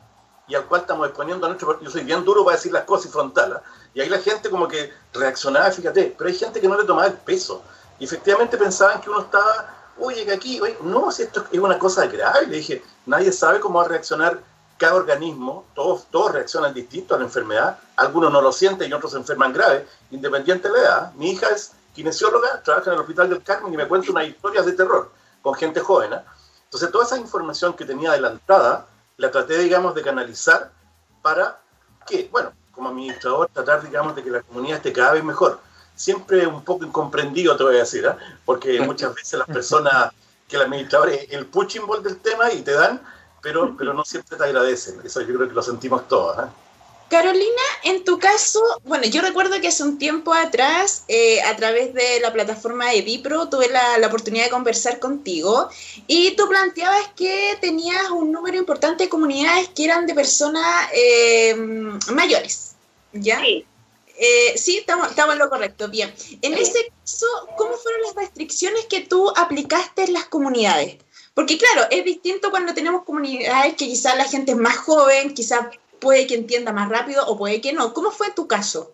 y al cual estamos exponiendo a nuestro... Yo soy bien duro para decir las cosas y frontal, ¿ah? y ahí la gente como que reaccionaba, fíjate, pero hay gente que no le tomaba el peso y efectivamente pensaban que uno estaba, oye, que aquí, oye, no, si esto es una cosa grave, le dije, nadie sabe cómo va a reaccionar cada organismo, todos, todos reaccionan distinto a la enfermedad, algunos no lo sienten y otros se enferman grave, independiente de la edad. Mi hija es kinesióloga, trabaja en el Hospital del Carmen y me cuenta unas historias de terror con gente joven. ¿eh? Entonces, toda esa información que tenía adelantada, la traté, digamos, de canalizar para que, bueno, como administrador, tratar, digamos, de que la comunidad esté cada vez mejor. Siempre un poco incomprendido, te voy a decir, ¿eh? porque muchas veces las personas, que el administrador es el pushing ball del tema y te dan, pero, pero no siempre te agradecen. Eso yo creo que lo sentimos todos. ¿eh? Carolina, en tu caso, bueno, yo recuerdo que hace un tiempo atrás, eh, a través de la plataforma de Vipro, tuve la, oportunidad de conversar contigo y tú planteabas que tenías un número importante de comunidades que eran de personas eh, mayores, ¿ya? Sí. Eh, sí, estamos, estamos en lo correcto, bien. En ese caso, ¿cómo fueron las restricciones que tú aplicaste en las comunidades? Porque claro, es distinto cuando tenemos comunidades que quizás la gente es más joven, quizás puede que entienda más rápido o puede que no. ¿Cómo fue tu caso?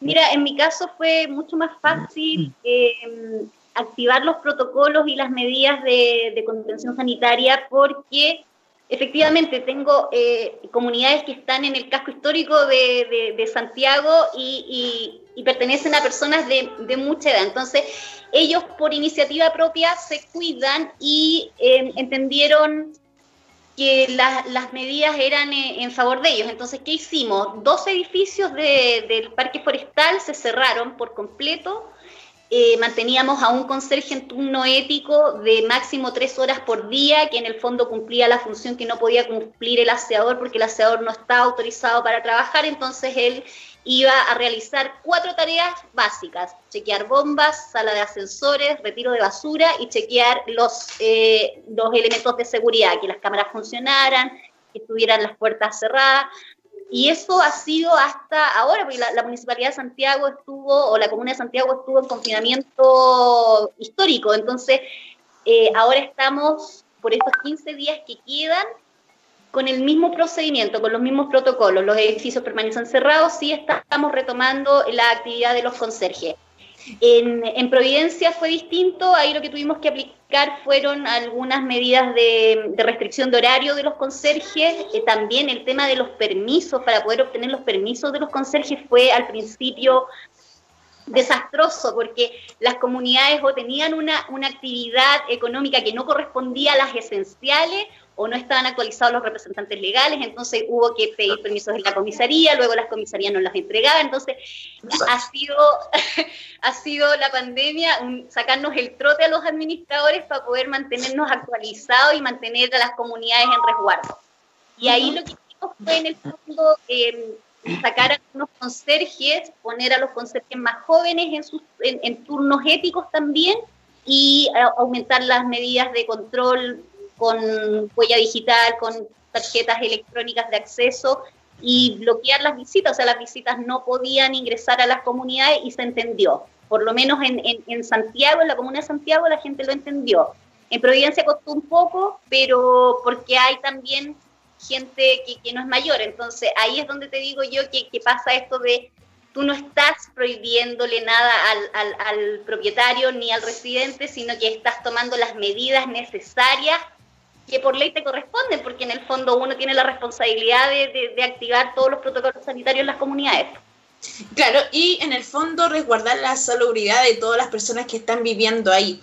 Mira, en mi caso fue mucho más fácil em, activar los protocolos y las medidas de, contención sanitaria porque efectivamente tengo eh, comunidades que están en el casco histórico de, Santiago y, pertenecen a personas de, mucha edad. Entonces, ellos por iniciativa propia se cuidan y em, entendieron que las medidas eran en, favor de ellos. Entonces, ¿qué hicimos? Dos edificios del parque forestal se cerraron por completo. Eh, manteníamos a un conserje en turno ético de máximo tres horas por día, que en el fondo cumplía la función que no podía cumplir el aseador porque el aseador no está autorizado para trabajar. Entonces, él iba a realizar cuatro tareas básicas, chequear bombas, sala de ascensores, retiro de basura y chequear los, eh, los elementos de seguridad, que las cámaras funcionaran, que estuvieran las puertas cerradas. Y eso ha sido hasta ahora, porque la, Municipalidad de Santiago estuvo, o la Comuna de Santiago estuvo en confinamiento histórico. Entonces, eh, ahora estamos, por estos 15 días que quedan, con el mismo procedimiento, con los mismos protocolos, los edificios permanecen cerrados, sí estamos retomando la actividad de los conserjes. En, Providencia fue distinto, ahí lo que tuvimos que aplicar fueron algunas medidas de, restricción de horario de los conserjes, eh, también el tema de los permisos, para poder obtener los permisos de los conserjes fue al principio desastroso porque las comunidades o tenían una, una actividad económica que no correspondía a las esenciales o no estaban actualizados los representantes legales, entonces hubo que pedir permisos en la comisaría, luego las comisarías no las entregaban, entonces ha sido, ha sido la pandemia sacarnos el trote a los administradores para poder mantenernos actualizados y mantener a las comunidades en resguardo. Y ahí lo que hicimos fue en el fondo em, sacar a unos conserjes, poner a los conserjes más jóvenes en, sus, en turnos éticos también y eh, aumentar las medidas de control con huella digital, con tarjetas electrónicas de acceso y bloquear las visitas, o sea, las visitas no podían ingresar a las comunidades y se entendió. Por lo menos en, en, Santiago, en la comuna de Santiago, la gente lo entendió. En Providencia costó un poco, pero porque hay también gente que, que no es mayor. Entonces, ahí es donde te digo yo que, que pasa esto de tú no estás prohibiéndole nada al, al, al, propietario ni al residente, sino que estás tomando las medidas necesarias que por ley te corresponden, porque en el fondo uno tiene la responsabilidad de, activar todos los protocolos sanitarios en las comunidades. Claro, y en el fondo resguardar la salubridad de todas las personas que están viviendo ahí.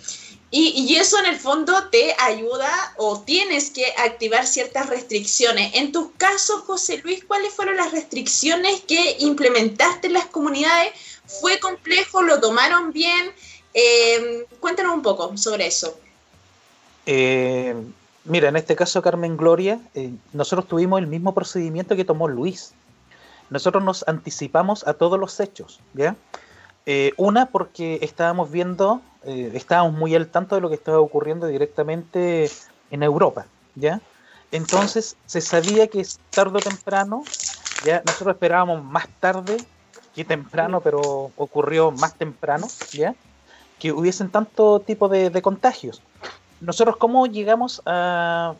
Y, y, eso en el fondo te ayuda o tienes que activar ciertas restricciones. En tu caso, José Luis, ¿cuáles fueron las restricciones que implementaste en las comunidades? ¿Fue complejo? ¿Lo tomaron bien? Eh, cuéntanos un poco sobre eso. Eh, Mira, en este caso, Carmen Gloria, eh, nosotros tuvimos el mismo procedimiento que tomó Luis. Nosotros nos anticipamos a todos los hechos, ¿ya? Eh, una, porque estábamos viendo, eh, estábamos muy al tanto de lo que estaba ocurriendo directamente en Europa, ¿ya? Entonces, se sabía que tarde o temprano, ya nosotros esperábamos más tarde que temprano, pero ocurrió más temprano, ¿ya? Que hubiesen tanto tipo de contagios nosotros cómo llegamos a,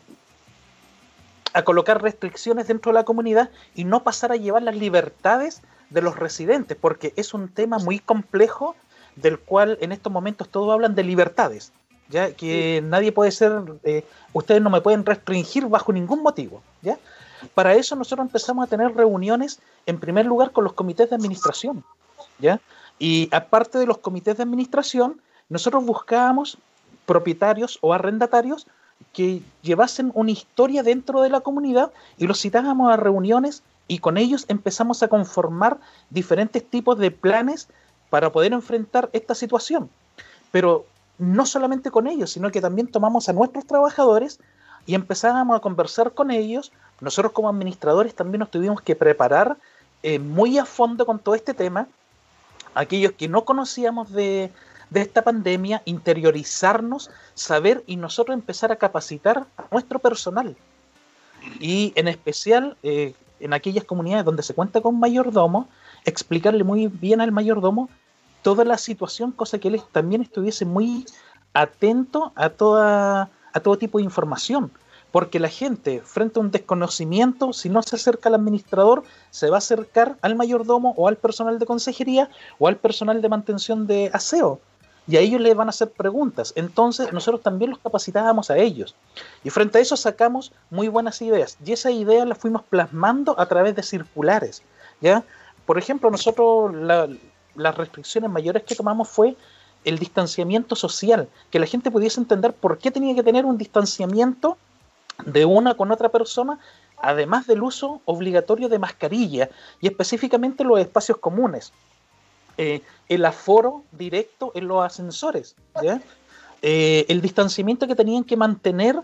a colocar restricciones dentro de la comunidad y no pasar a llevar las libertades de los residentes, porque es un tema muy complejo del cual en estos momentos todos hablan de libertades, ya que nadie puede ser, eh, ustedes no me pueden restringir bajo ningún motivo, ya. Para eso nosotros empezamos a tener reuniones en primer lugar con los comités de administración, ya. Y aparte de los comités de administración, nosotros buscábamos propietarios o arrendatarios que llevasen una historia dentro de la comunidad y los citábamos a reuniones y con ellos empezamos a conformar diferentes tipos de planes para poder enfrentar esta situación. Pero no solamente con ellos, sino que también tomamos a nuestros trabajadores y empezábamos a conversar con ellos. Nosotros como administradores también nos tuvimos que preparar eh, muy a fondo con todo este tema. Aquellos que no conocíamos de, de esta pandemia, interiorizarnos, saber y nosotros empezar a capacitar a nuestro personal. Y en especial eh, en aquellas comunidades donde se cuenta con mayordomo, explicarle muy bien al mayordomo toda la situación, cosa que él también estuviese muy atento a, toda, a todo tipo de información. Porque la gente, frente a un desconocimiento, si no se acerca al administrador, se va a acercar al mayordomo o al personal de consejería o al personal de mantención de aseo y a ellos les van a hacer preguntas. Entonces nosotros también los capacitábamos a ellos. Y frente a eso sacamos muy buenas ideas. Y esas ideas las fuimos plasmando a través de circulares. ¿ya? Por ejemplo, nosotros las restricciones mayores que tomamos fue el distanciamiento social, que la gente pudiese entender por qué tenía que tener un distanciamiento de una con otra persona, además del uso obligatorio de mascarilla y específicamente los espacios comunes. Eh, el aforo directo en los ascensores, eh, el distanciamiento que tenían que mantener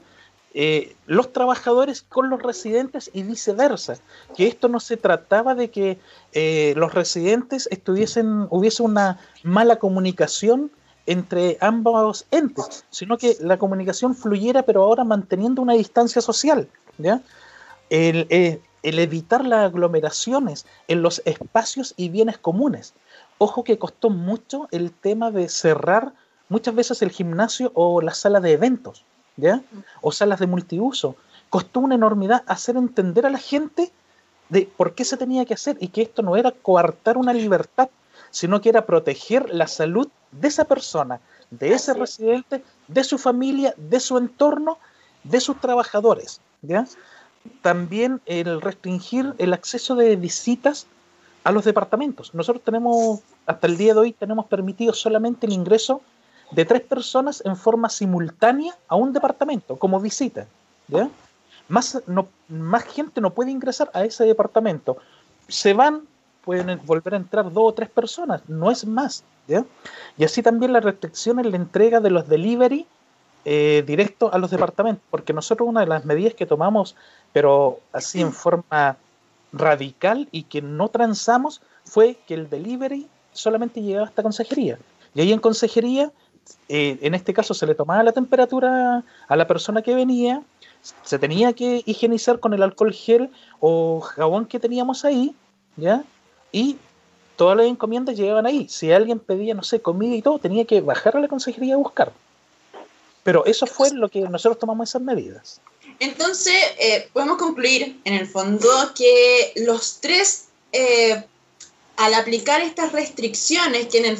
eh, los trabajadores con los residentes y viceversa, que esto no se trataba de que los residentes estuviesen, hubiese una mala comunicación entre ambos entes, sino que la comunicación fluyera, pero ahora manteniendo una distancia social. ¿ya? El, el evitar las aglomeraciones en los espacios y bienes comunes. Ojo que costó mucho el tema de cerrar muchas veces el gimnasio o la sala de eventos, ¿ya? O salas de multiuso. Costó una enormidad hacer entender a la gente de por qué se tenía que hacer y que esto no era coartar una libertad, sino que era proteger la salud de esa persona, de ese residente, de su familia, de su entorno, de sus trabajadores. ¿ya? También el restringir el acceso de visitas a los departamentos. Nosotros tenemos, hasta el día de hoy, tenemos permitido solamente el ingreso de tres personas en forma simultánea a un departamento, como visita. Más, más gente no puede ingresar a ese departamento. Se van, pueden volver a entrar dos o tres personas, no es más. ¿ya? Y así también la restricción en la entrega de los delivery eh, directo a los departamentos, porque nosotros una de las medidas que tomamos, pero así en forma radical y que no transamos, fue que el delivery solamente llegaba hasta consejería. Y ahí en consejería, eh, en este caso se le tomaba la temperatura a la persona que venía, se tenía que higienizar con el alcohol gel o jabón que teníamos ahí, ¿ya? Y todas las encomiendas llegaban ahí. Si alguien pedía, no sé, comida y todo, tenía que bajar a la consejería a buscar. Pero eso fue lo que nosotros tomamos esas medidas. Entonces, eh, podemos concluir en el fondo que los tres, eh, al aplicar estas restricciones, que,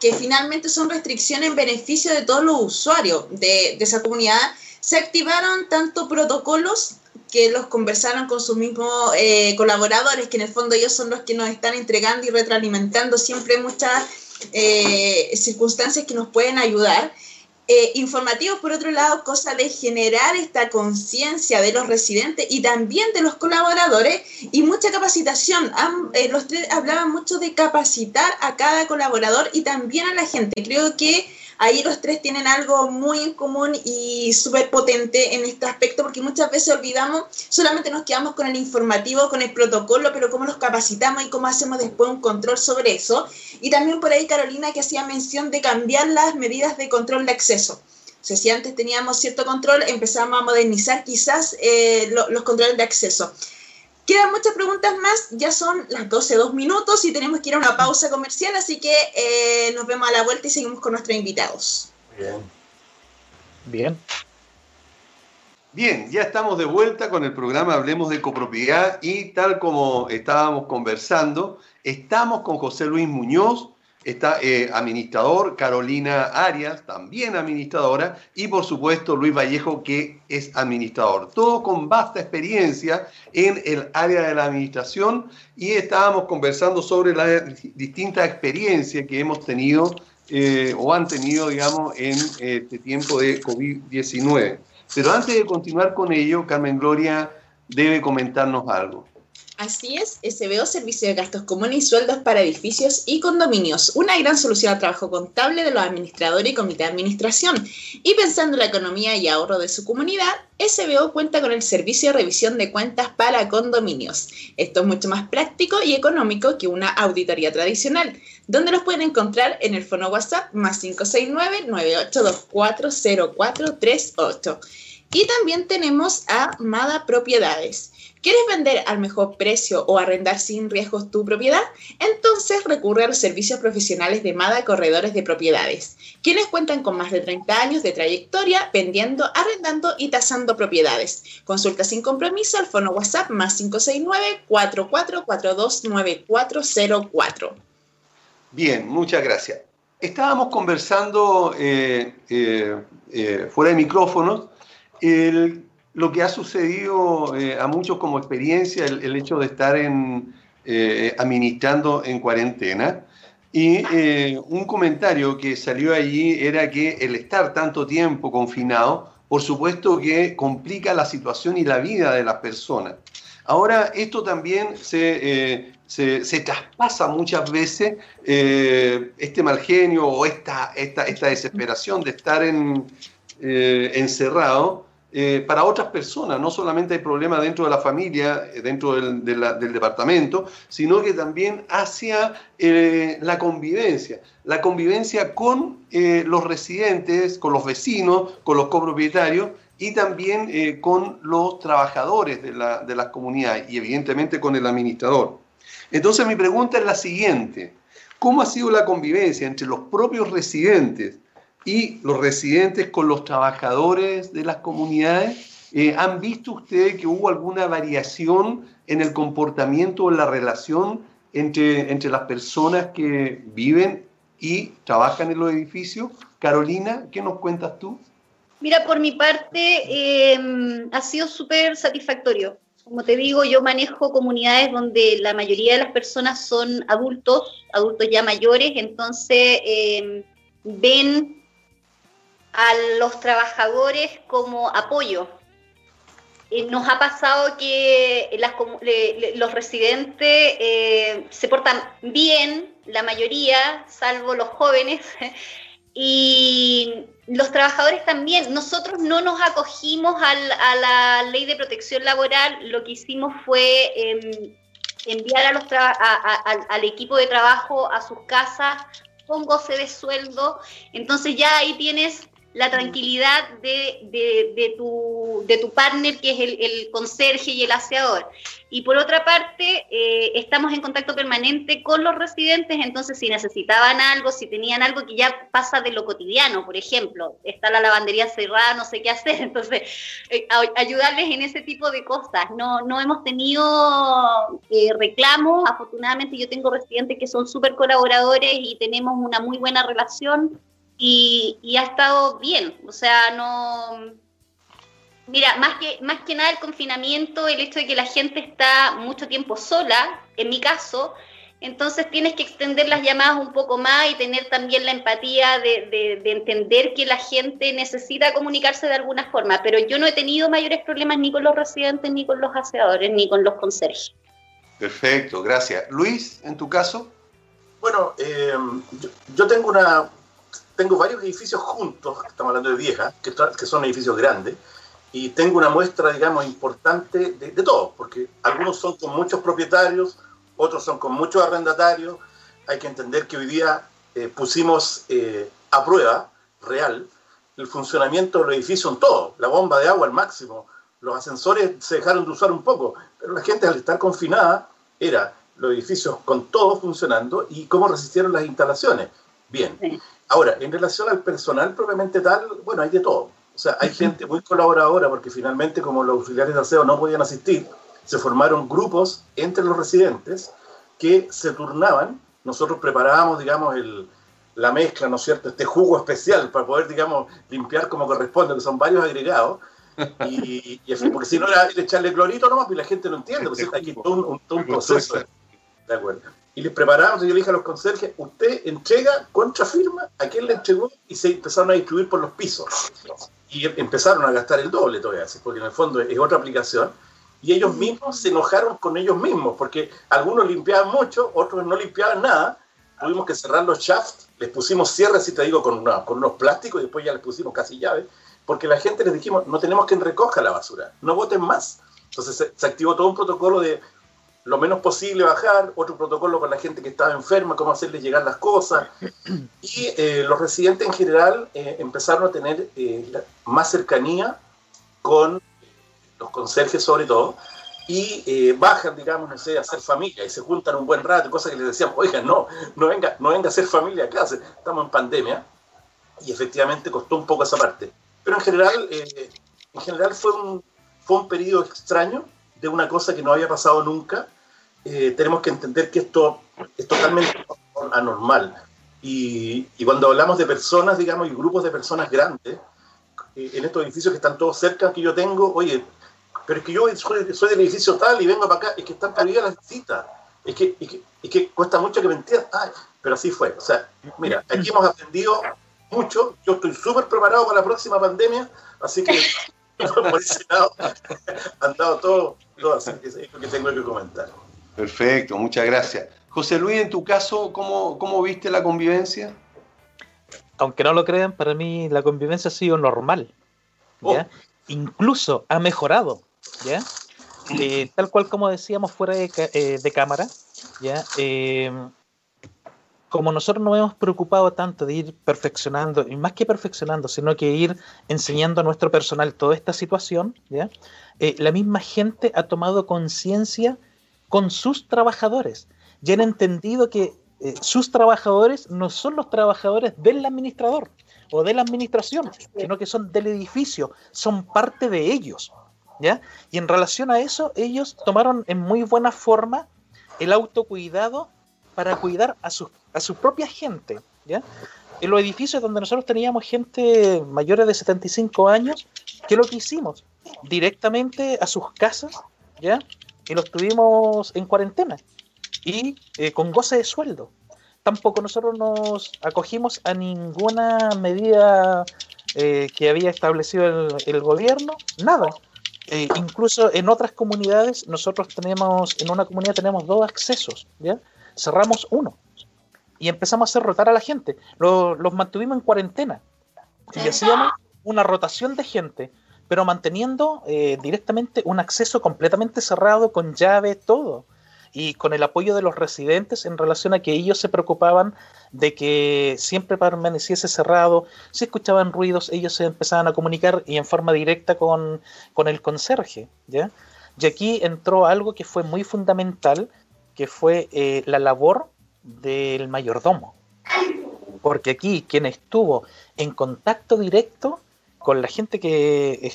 que finalmente son restricciones en beneficio de todos los usuarios de, de esa comunidad, se activaron tanto protocolos que los conversaron con sus mismos eh, colaboradores, que en el fondo ellos son los que nos están entregando y retroalimentando siempre muchas circunstancias que nos pueden ayudar eh, informativos, por otro lado, cosa de generar esta conciencia de los residentes y también de los colaboradores y mucha capacitación. Eh, los tres hablaban mucho de capacitar a cada colaborador y también a la gente. Creo que ahí los tres tienen algo muy en común y súper potente en este aspecto, porque muchas veces olvidamos, solamente nos quedamos con el informativo, con el protocolo, pero cómo los capacitamos y cómo hacemos después un control sobre eso. Y también por ahí Carolina que hacía mención de cambiar las medidas de control de acceso. O sea, si antes teníamos cierto control, empezamos a modernizar quizás eh, los controles de acceso. Quedan muchas preguntas más, ya son las 12, dos minutos y tenemos que ir a una pausa comercial, así que eh, nos vemos a la vuelta y seguimos con nuestros invitados. Bien. Bien. Bien, ya estamos de vuelta con el programa Hablemos de Copropiedad y tal como estábamos conversando, estamos con José Luis Muñoz, está eh, administrador, Carolina Arias, también administradora, y por supuesto Luis Vallejo, que es administrador. Todo con vasta experiencia en el área de la administración y estábamos conversando sobre las distintas experiencias que hemos tenido eh, o han tenido, digamos, en este tiempo de COVID-19. Pero antes de continuar con ello, Carmen Gloria debe comentarnos algo. Así es, SBO Servicio de Gastos Comunes y Sueldos para Edificios y Condominios, una gran solución al trabajo contable de los administradores y comité de administración. Y pensando en la economía y ahorro de su comunidad, SBO cuenta con el servicio de revisión de cuentas para condominios. Esto es mucho más práctico y económico que una auditoría tradicional, donde los pueden encontrar en el fono WhatsApp más 569-98240438. Y también tenemos a Mada Propiedades ¿Quieres vender al mejor precio o arrendar sin riesgos tu propiedad? Entonces recurre a los servicios profesionales de MADA Corredores de Propiedades, quienes cuentan con más de 30 años de trayectoria vendiendo, arrendando y tasando propiedades. Consulta sin compromiso al fono WhatsApp más 569-4442-9404. Bien, muchas gracias. Estábamos conversando eh, eh, eh, fuera de micrófonos el lo que ha sucedido eh, a muchos como experiencia, el, hecho de estar eh, administrando en cuarentena. Y eh, un comentario que salió allí era que el estar tanto tiempo confinado por supuesto que complica la situación y la vida de las personas. Ahora, esto también se, se, traspasa muchas veces este mal genio o esta, esta, esta desesperación de estar en, encerrado eh, para otras personas. No solamente hay problemas dentro de la familia, dentro del, departamento, sino que también hacia la convivencia. La convivencia con los residentes, con los vecinos, con los copropietarios y también con los trabajadores de, la, de las comunidades y evidentemente con el administrador. Entonces mi pregunta es la siguiente. ¿Cómo ha sido la convivencia entre los propios residentes y los residentes con los trabajadores de las comunidades? Eh, ¿Han visto ustedes que hubo alguna variación en el comportamiento o en la relación entre, entre las personas que viven y trabajan en los edificios? Carolina, ¿qué nos cuentas tú? Mira, por mi parte, eh, ha sido súper satisfactorio. Como te digo, yo manejo comunidades donde la mayoría de las personas son adultos, adultos ya mayores, entonces em, ven a los trabajadores como apoyo. Nos ha pasado que los residentes eh, se portan bien, la mayoría, salvo los jóvenes, y los trabajadores también, nosotros no nos acogimos a la ley de protección laboral, lo que hicimos fue em, enviar a los al equipo de trabajo a sus casas con goce de sueldo, entonces ya ahí tienes la tranquilidad de, de, tu, de tu partner, que es el, conserje y el aseador. Y por otra parte, eh, estamos en contacto permanente con los residentes, entonces si necesitaban algo, si tenían algo que ya pasa de lo cotidiano, por ejemplo, está la lavandería cerrada, no sé qué hacer, entonces eh, ayudarles en ese tipo de cosas. No, no hemos tenido eh, reclamos, afortunadamente yo tengo residentes que son súper colaboradores y tenemos una muy buena relación y, ha estado bien. O sea, no. Mira, más que, más que nada el confinamiento, el hecho de que la gente está mucho tiempo sola, en mi caso, entonces tienes que extender las llamadas un poco más y tener también la empatía de, de, entender que la gente necesita comunicarse de alguna forma. Pero yo no he tenido mayores problemas ni con los residentes, ni con los aseadores, ni con los conserjes. Perfecto, gracias. Luis, en tu caso. Bueno, eh, yo, tengo una, tengo varios edificios juntos, estamos hablando de viejas, que, que son edificios grandes, y tengo una muestra, digamos, importante de, de porque algunos son con muchos propietarios, otros son con muchos arrendatarios. Hay que entender que hoy día eh, pusimos eh, a prueba real el funcionamiento de los edificios en todo, la bomba de agua al máximo, los ascensores se dejaron de usar un poco, pero la gente al estar confinada era los edificios con todo funcionando y cómo resistieron las instalaciones. Bien, Ahora, en relación al personal propiamente tal, bueno, hay de todo. O sea, hay gente muy colaboradora porque finalmente como los auxiliares de aseo no podían asistir, se formaron grupos entre los residentes que se turnaban. Nosotros preparábamos, digamos, el, la mezcla, ¿no es cierto? Este jugo especial para poder, digamos, limpiar como corresponde, que son varios agregados. Y, porque si no era echarle clorito nomás, pues la gente no entiende, pues hay aquí todo un, todo un proceso. De acuerdo y les preparamos, y yo le dije a los conserjes, usted entrega contrafirma a quién le entregó y se empezaron a distribuir por los pisos. Y empezaron a gastar el doble todavía, porque en el fondo es otra aplicación. Y ellos mismos se enojaron con ellos mismos, porque algunos limpiaban mucho, otros no limpiaban nada. Tuvimos que cerrar los shafts, les pusimos cierres, si te digo, con, con unos plásticos y después ya les pusimos casi llaves, porque la gente les dijimos, no tenemos que recoja la basura, no voten más. Entonces se activó todo un protocolo de lo menos posible bajar, otro protocolo con la gente que estaba enferma, cómo hacerles llegar las cosas. Y eh, los residentes en general eh, empezaron a tener eh, más cercanía con los conserjes sobre todo, y bajan, digamos, no sé, a hacer familia, y se juntan un buen rato, cosas que les decíamos, oigan, no, no venga, no venga a hacer familia acá, estamos en pandemia, y efectivamente costó un poco esa parte. Pero en general, en general fue un, fue un periodo extraño, de una cosa que no había pasado nunca, eh, tenemos que entender que esto es totalmente anormal. Y, y, cuando hablamos de personas, digamos, y grupos de personas grandes, eh, en estos edificios que están todos cerca, que yo tengo, oye, pero es que yo soy, soy del edificio tal y vengo para acá, es que están prohibidas las visitas. Es que, es que, es que cuesta mucho que me entiendan. pero así fue. O sea, mira, aquí hemos aprendido mucho. Yo estoy súper preparado para la próxima pandemia, así que por ese lado han dado todo, todo así que es lo que tengo que comentar. Perfecto, muchas gracias. José Luis, en tu caso, ¿cómo, cómo viste la convivencia? Aunque no lo crean, para mí la convivencia ha sido normal. ¿ya? Oh. Incluso ha mejorado. ¿ya? Eh, tal cual como decíamos fuera de, eh, de cámara, ¿ya? Eh, como nosotros nos hemos preocupado tanto de ir perfeccionando, y más que perfeccionando, sino que ir enseñando a nuestro personal toda esta situación. Eh, la misma gente ha tomado conciencia con sus trabajadores. Ya han entendido que eh, sus trabajadores no son los trabajadores del administrador o de la administración, sino que son del edificio, son parte de ellos. ¿ya? Y en relación a eso, ellos tomaron en muy buena forma el autocuidado para cuidar a su, a su propia gente. ¿ya? En los edificios donde nosotros teníamos gente mayores de 75 años, ¿qué es lo que hicimos? Directamente a sus casas, ¿ya? Y los tuvimos en cuarentena y eh, con goce de sueldo. Tampoco nosotros nos acogimos a ninguna medida eh, que había establecido el, el gobierno, nada. Eh, incluso en otras comunidades, nosotros tenemos, en una comunidad tenemos dos accesos, ¿ya? Cerramos uno y empezamos a hacer rotar a la gente. Lo- los mantuvimos en cuarentena y hacíamos una rotación de gente, pero manteniendo eh, directamente un acceso completamente cerrado, con llave, todo. Y con el apoyo de los residentes en relación a que ellos se preocupaban de que siempre permaneciese cerrado, si escuchaban ruidos, ellos se empezaban a comunicar y en forma directa con, con el conserje. ¿ya? Y aquí entró algo que fue muy fundamental, que fue eh, la labor del mayordomo. Porque aquí quien estuvo en contacto directo con la gente que...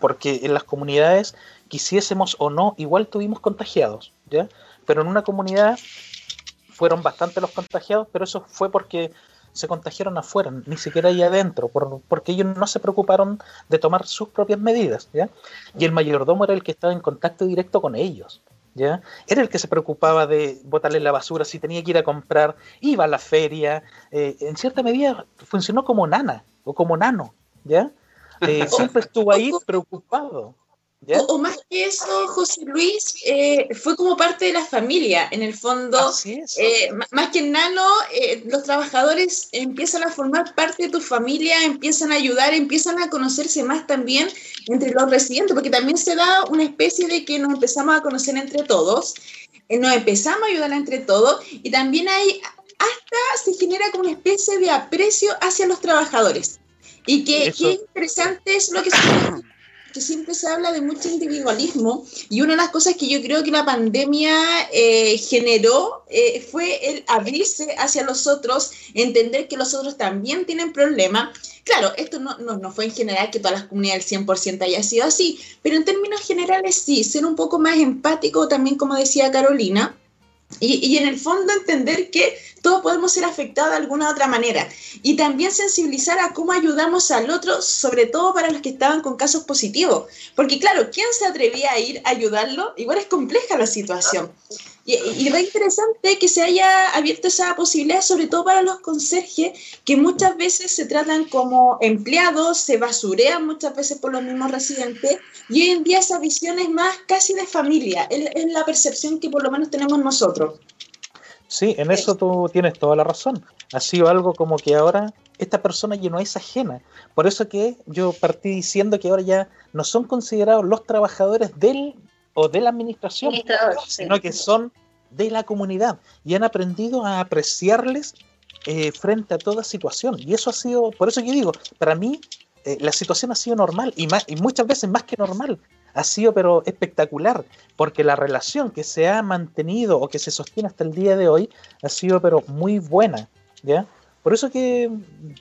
porque en las comunidades, quisiésemos o no, igual tuvimos contagiados, ¿ya? Pero en una comunidad fueron bastante los contagiados, pero eso fue porque se contagiaron afuera, ni siquiera ahí adentro, por- porque ellos no se preocuparon de tomar sus propias medidas, ¿ya? Y el mayordomo era el que estaba en contacto directo con ellos, ¿ya? Era el que se preocupaba de botarle la basura, si tenía que ir a comprar, iba a la feria, eh, en cierta medida funcionó como nana o como nano, ¿ya? Eh, siempre estuvo ahí preocupado, O, o más que eso, José Luis, eh, fue como parte de la familia. En el fondo, eh, más que nano, eh, los trabajadores empiezan a formar parte de tu familia, empiezan a ayudar, empiezan a conocerse más también entre los residentes, porque también se da una especie de que nos empezamos a conocer entre todos, nos empezamos a ayudar entre todos y también hay, hasta se genera como una especie de aprecio hacia los trabajadores. Y que, qué interesante es lo que se que siempre se habla de mucho individualismo y una de las cosas que yo creo que la pandemia eh, generó eh, fue el abrirse hacia los otros, entender que los otros también tienen problemas. Claro, esto no, no, no fue en general que todas las comunidades del 100% haya sido así, pero en términos generales sí, ser un poco más empático también, como decía Carolina, y, y en el fondo entender que todos podemos ser afectados de alguna u otra manera. Y también sensibilizar a cómo ayudamos al otro, sobre todo para los que estaban con casos positivos. Porque claro, ¿quién se atrevía a ir a ayudarlo? Igual es compleja la situación. Y, y, y re interesante que se haya abierto esa posibilidad, sobre todo para los conserjes, que muchas veces se tratan como empleados, se basurean muchas veces por los mismos residentes, y hoy en día esa visión es más casi de familia, es, es la percepción que por lo menos tenemos nosotros. Sí, en eso tú tienes toda la razón. Ha sido algo como que ahora esta persona ya no es ajena. Por eso que yo partí diciendo que ahora ya no son considerados los trabajadores del o de la administración, sino que son de la comunidad y han aprendido a apreciarles eh, frente a toda situación. Y eso ha sido, por eso yo digo, para mí eh, la situación ha sido normal y, más, y muchas veces más que normal. Ha sido pero espectacular, porque la relación que se ha mantenido o que se sostiene hasta el día de hoy ha sido pero muy buena, ¿ya? Por eso que,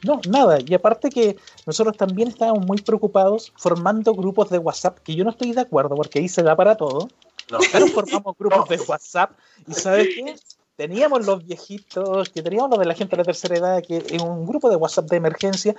no, nada, y aparte que nosotros también estábamos muy preocupados formando grupos de WhatsApp, que yo no estoy de acuerdo, porque ahí se da para todo, No. pero formamos grupos de WhatsApp y ¿sabes qué? Teníamos los viejitos, que teníamos los de la gente de la tercera edad, que en un grupo de WhatsApp de emergencia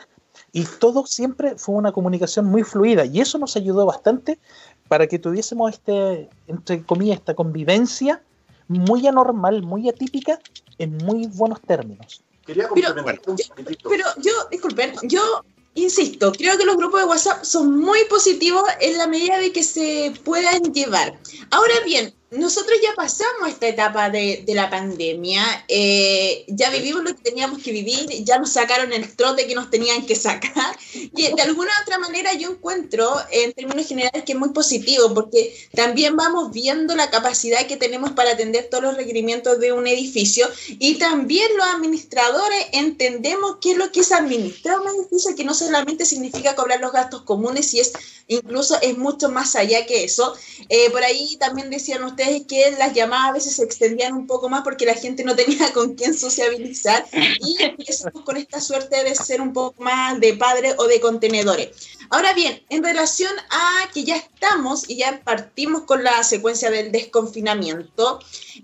y todo siempre fue una comunicación muy fluida y eso nos ayudó bastante para que tuviésemos este, entre comillas, esta convivencia muy anormal, muy atípica, en muy buenos términos. Quería complementar un poquitito. Pero yo, disculpen, yo insisto, creo que los grupos de WhatsApp son muy positivos en la medida de que se puedan llevar. Ahora bien, nosotros ya pasamos esta etapa de, de la pandemia, eh, ya vivimos lo que teníamos que vivir, ya nos sacaron el trote que nos tenían que sacar, y de alguna otra manera yo encuentro en términos generales que es muy positivo, porque también vamos viendo la capacidad que tenemos para atender todos los requerimientos de un edificio, y también los administradores entendemos qué es lo que es administrar un edificio, que no solamente significa cobrar los gastos comunes, y es incluso es mucho más allá que eso. Eh, por ahí también decían ustedes, es que las llamadas a veces se extendían un poco más porque la gente no tenía con quién sociabilizar y empezamos con esta suerte de ser un poco más de padres o de contenedores. Ahora bien, en relación a que ya estamos y ya partimos con la secuencia del desconfinamiento,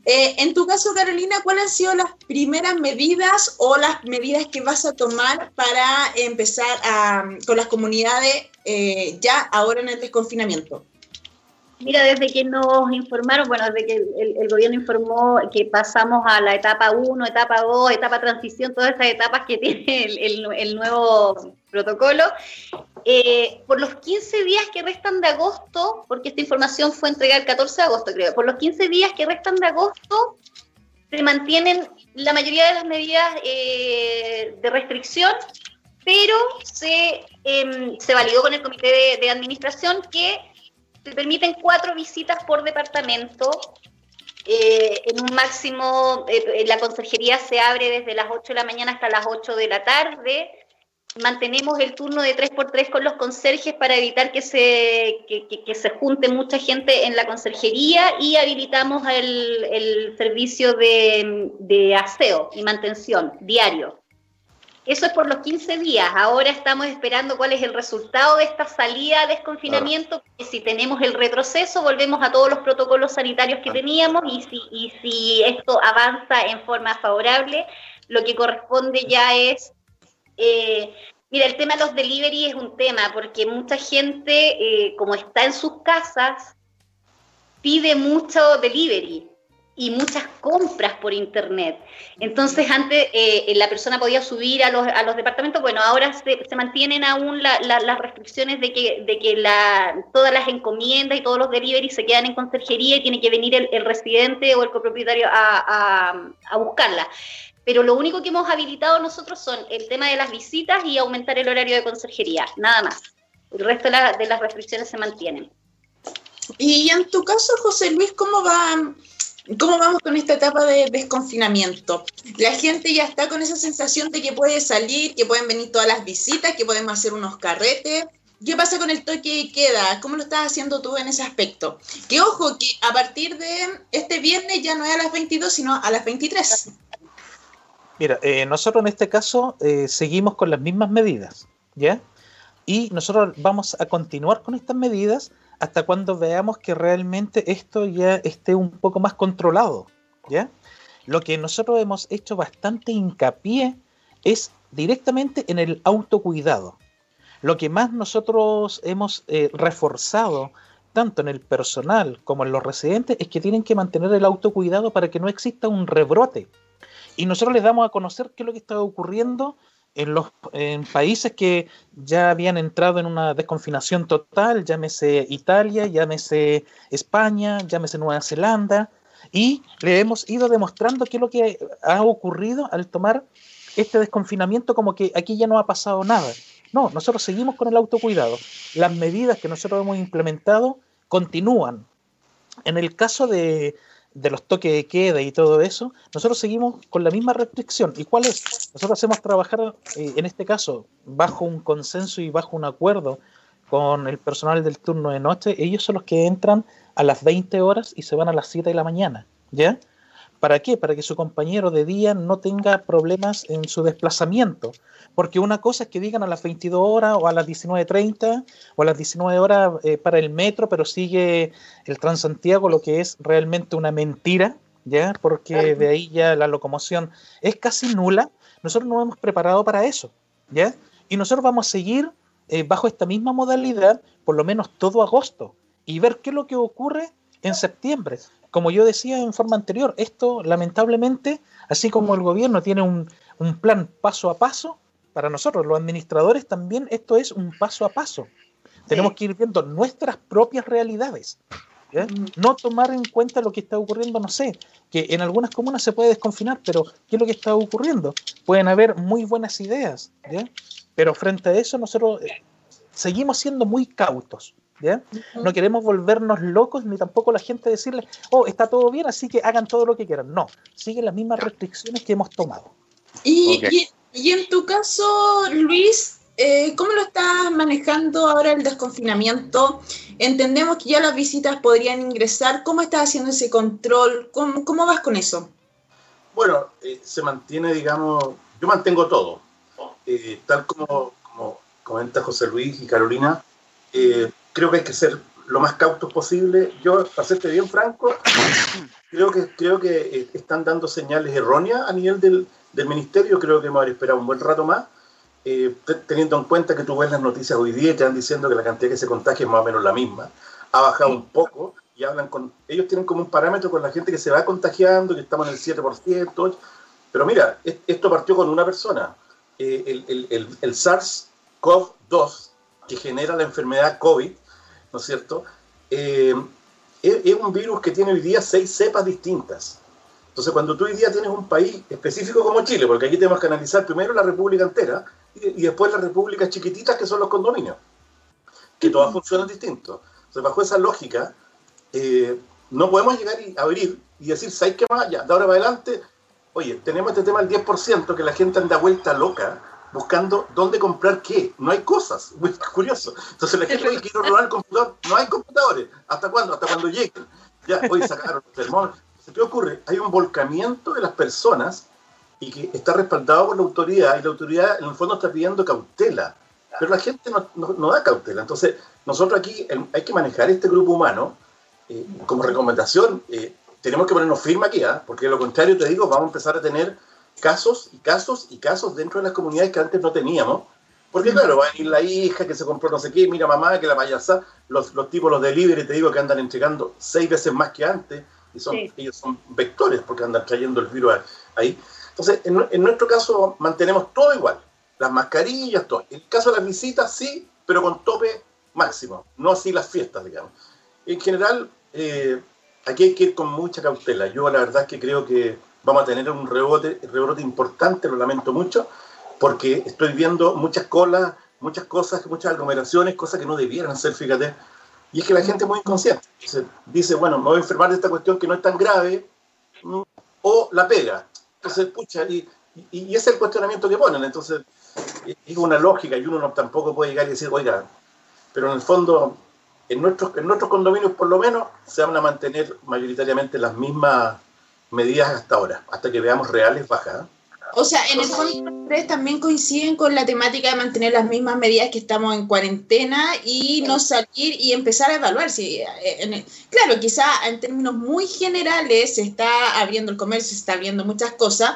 eh, en tu caso, Carolina, ¿cuáles han sido las primeras medidas o las medidas que vas a tomar para empezar con las comunidades eh, ya ahora en el desconfinamiento? Mira, desde que nos informaron, bueno, desde que el, gobierno informó que pasamos a la etapa 1, etapa 2, etapa transición, todas esas etapas que tiene el, nuevo protocolo, eh, por los 15 días que restan de agosto, porque esta información fue entregada el 14 de agosto, creo, por los 15 días que restan de agosto, se mantienen la mayoría de las medidas eh, de restricción, pero se, em, se validó con el comité de administración que se permiten cuatro visitas por departamento. Eh, en un máximo, eh, la conserjería se abre desde las 8 de la mañana hasta las 8 de la tarde. Mantenemos el turno de 3x3 con los conserjes para evitar que se, que, se junte mucha gente en la conserjería y habilitamos el, el servicio de, de aseo y mantención diario. Eso es por los 15 días. Ahora estamos esperando cuál es el resultado de esta salida de desconfinamiento. Si tenemos el retroceso, volvemos a todos los protocolos sanitarios que teníamos y si, y si esto avanza en forma favorable, lo que corresponde ya es... Eh, mira, el tema de los delivery es un tema porque mucha gente, eh, como está en sus casas, pide mucho delivery y muchas compras por internet. Entonces antes eh, la persona podía subir a los, a los departamentos, bueno, ahora se, mantienen aún las restricciones de que, de que la, todas las encomiendas y todos los deliveries se quedan en conserjería y tiene que venir el, residente o el copropietario a, a, a buscarla. Pero lo único que hemos habilitado nosotros son el tema de las visitas y aumentar el horario de conserjería, nada más. El resto de, de las restricciones se mantienen. Y en tu caso, José Luis, ¿cómo va ¿Cómo vamos con esta etapa de desconfinamiento? La gente ya está con esa sensación de que puede salir, que pueden venir todas las visitas, que podemos hacer unos carretes. ¿Qué pasa con el toque y queda? ¿Cómo lo estás haciendo tú en ese aspecto? Que ojo, que a partir de este viernes ya no es a las 22, sino a las 23. Mira, eh, nosotros en este caso eh, seguimos con las mismas medidas, ¿ya? Y nosotros vamos a continuar con estas medidas hasta cuando veamos que realmente esto ya esté un poco más controlado, ¿ya? Lo que nosotros hemos hecho bastante hincapié es directamente en el autocuidado. Lo que más nosotros hemos eh, reforzado, tanto en el personal como en los residentes, es que tienen que mantener el autocuidado para que no exista un rebrote. Y nosotros les damos a conocer qué es lo que está ocurriendo en los países que ya habían entrado en una desconfinación total, llámese Italia, llámese España, llámese Nueva Zelanda, y le hemos ido demostrando qué es lo que ha ocurrido al tomar este desconfinamiento como que aquí ya no ha pasado nada. No, nosotros seguimos con el autocuidado. Las medidas que nosotros hemos implementado continúan. En el caso de, de los toques de queda y todo eso, nosotros seguimos con la misma restricción. ¿Y cuál es? Nosotros hacemos trabajar, eh, en este caso, bajo un consenso y bajo un acuerdo con el personal del turno de noche. Ellos son los que entran a las 20 horas y se van a las 7 de la mañana, ¿ya? ¿Para qué? Para que su compañero de día no tenga problemas en su desplazamiento. Porque una cosa es que digan a las 22 horas o a las 19.30 o a las 19 horas eh, para el metro, pero sigue el Transantiago, lo que es realmente una mentira, ¿ya? Porque de ahí ya la locomoción es casi nula. Nosotros nos hemos preparado para eso, ¿ya? Y nosotros vamos a seguir eh, bajo esta misma modalidad por lo menos todo agosto y ver qué es lo que ocurre en septiembre como yo decía en forma anterior, esto lamentablemente, así como el gobierno tiene un, un plan paso a paso, para nosotros los administradores también esto es un paso a paso. Tenemos que ir viendo nuestras propias realidades. No tomar en cuenta lo que está ocurriendo, no sé, que en algunas comunas se puede desconfinar, pero ¿qué es lo que está ocurriendo? Pueden haber muy buenas ideas, pero frente a eso nosotros eh, seguimos siendo muy cautos. ¿Ya? No queremos volvernos locos ni tampoco la gente decirle, oh, está todo bien, así que hagan todo lo que quieran. No, siguen las mismas restricciones que hemos tomado. Y, y, en tu caso, Luis, eh, ¿cómo lo estás manejando ahora el desconfinamiento? Entendemos que ya las visitas podrían ingresar. ¿Cómo estás haciendo ese control? ¿Cómo, cómo vas con eso? Bueno, eh, se mantiene, digamos, yo mantengo todo. Eh, tal como, como comenta José Luis y Carolina, creo que hay que ser lo más cautos posible. Yo, para serte bien franco, creo que, creo que eh, están dando señales erróneas a nivel del, del ministerio. Creo que hemos esperado un buen rato más, eh, teniendo en cuenta que tú ves las noticias hoy día y te están diciendo que la cantidad que se contagia es más o menos la misma. Ha bajado un poco y hablan con. Ellos tienen como un parámetro con la gente que se va contagiando, que estamos en el 7%. Pero mira, esto partió con una persona. Eh, el, el, el, el SARS-CoV-2, que genera la enfermedad COVID, ¿no es cierto? Eh, es, un virus que tiene hoy día seis cepas distintas. Entonces, cuando tú hoy día tienes un país específico como Chile, porque aquí tenemos que analizar primero la república entera y, después las repúblicas chiquititas que son los condominios, que todas funcionan distintos. Entonces, bajo esa lógica, eh, no podemos llegar y abrir y decir, ¿sabes qué más? Ya, de ahora para adelante, oye, tenemos este tema del 10%, que la gente anda vuelta loca, buscando dónde comprar qué. No hay cosas. Muy curioso. Entonces la gente, oye, quiero robar el computador. No hay computadores. ¿Hasta cuándo? Hasta cuando lleguen. Ya, hoy sacaron los termómetros. ¿Qué ocurre? Hay un volcamiento de las personas y que está respaldado por la autoridad y la autoridad en el fondo está pidiendo cautela. Pero la gente no, no, da cautela. Entonces, nosotros aquí hay que manejar este grupo humano eh, como recomendación. Eh, tenemos que ponernos firme aquí, ¿ah? porque de lo contrario, te digo, vamos a empezar a tener casos y casos y casos dentro de las comunidades que antes no teníamos. Porque claro, va a ir la hija que se compró no sé qué, mira mamá que la payasa, los, los tipos, los delivery, te digo que andan entregando seis veces más que antes, y son, ellos son vectores porque andan trayendo el virus ahí. Entonces, en, en, nuestro caso mantenemos todo igual, las mascarillas, todo. En el caso de las visitas, sí, pero con tope máximo, no así las fiestas, digamos. En general, eh, aquí hay que ir con mucha cautela. Yo la verdad es que creo que vamos a tener un rebote, rebote importante, lo lamento mucho, porque estoy viendo muchas colas, muchas cosas, muchas aglomeraciones, cosas que no debieran ser, fíjate. Y es que la gente es muy inconsciente. Dice, bueno, me voy a enfermar de esta cuestión que no es tan grave, o la pega. Entonces, pucha, y, y, ese es el cuestionamiento que ponen. Entonces, es una lógica y uno no, tampoco puede llegar y decir, oiga, pero en el fondo, en nuestros, en nuestros condominios por lo menos, se van a mantener mayoritariamente las mismas medidas hasta ahora, hasta que veamos reales bajas. O sea, en el fondo ustedes también coinciden con la temática de mantener las mismas medidas que estamos en cuarentena y no salir y empezar a evaluar. Si, eh, claro, quizá en términos muy generales se está abriendo el comercio, se está abriendo muchas cosas,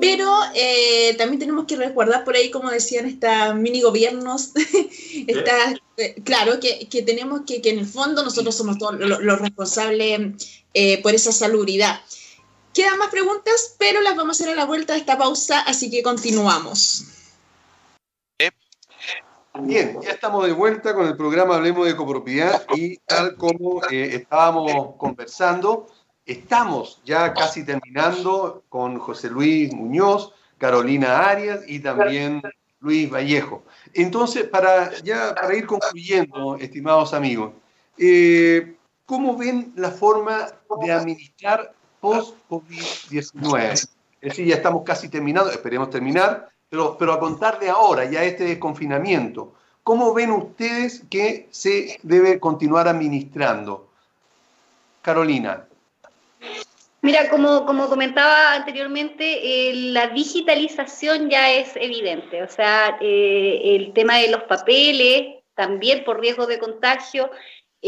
pero eh, también tenemos que recordar por ahí, como decían estas mini gobiernos, está, eh, claro, que, que, tenemos que, que en el fondo nosotros somos todos los, responsables por esa salubridad. Quedan más preguntas, pero las vamos a hacer a la vuelta de esta pausa, así que continuamos. Bien, ya estamos de vuelta con el programa Hablemos de Copropiedad y tal como eh, estábamos conversando, estamos ya casi terminando con José Luis Muñoz, Carolina Arias y también Luis Vallejo. Entonces, para ya para ir concluyendo, estimados amigos, eh, ¿cómo ven la forma de administrar post-COVID-19. Es decir, ya estamos casi terminando, esperemos terminar, pero, pero a contar de ahora, ya este desconfinamiento, ¿cómo ven ustedes que se debe continuar administrando? Carolina. Mira, como, como comentaba anteriormente, eh, la digitalización ya es evidente. O sea, eh, el tema de los papeles, también por riesgo de contagio,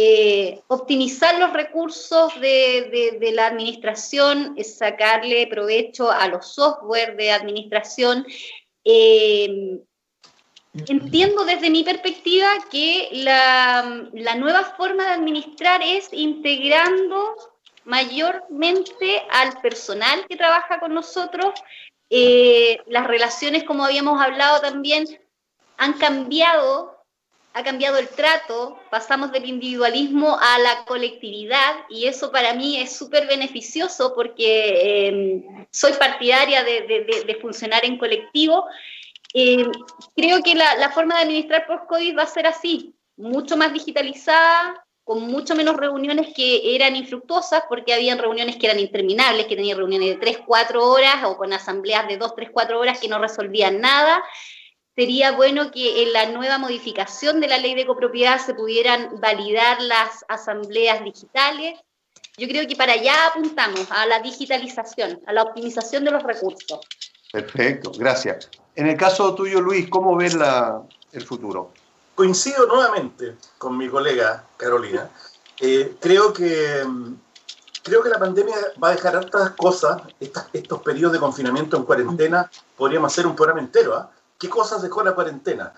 eh, optimizar los recursos de, la administración, sacarle provecho a los software de administración. Eh, entiendo desde mi perspectiva que la, nueva forma de administrar es integrando mayormente al personal que trabaja con nosotros Eh, las relaciones, como habíamos hablado también, han cambiado, ha cambiado el trato, pasamos del individualismo a la colectividad y eso para mí es súper beneficioso porque eh, soy partidaria de, funcionar en colectivo. Eh, creo que la, la forma de administrar post-COVID va a ser así, mucho más digitalizada, con mucho menos reuniones que eran infructuosas, porque habían reuniones que eran interminables, que tenían reuniones de 3, 4 horas o con asambleas de 2, 3, 4 horas que no resolvían nada. Sería bueno que en la nueva modificación de la ley de copropiedad se pudieran validar las asambleas digitales. Yo creo que para allá apuntamos, a la digitalización, a la optimización de los recursos. Perfecto, gracias. En el caso tuyo, Luis, ¿cómo ves la, el futuro? coincido nuevamente con mi colega Carolina. Eh, creo, que, creo que la pandemia va a dejar hartas cosas, estos periodos de confinamiento en cuarentena, podríamos hacer un programa entero. ¿ah? ¿Qué cosas dejó la cuarentena?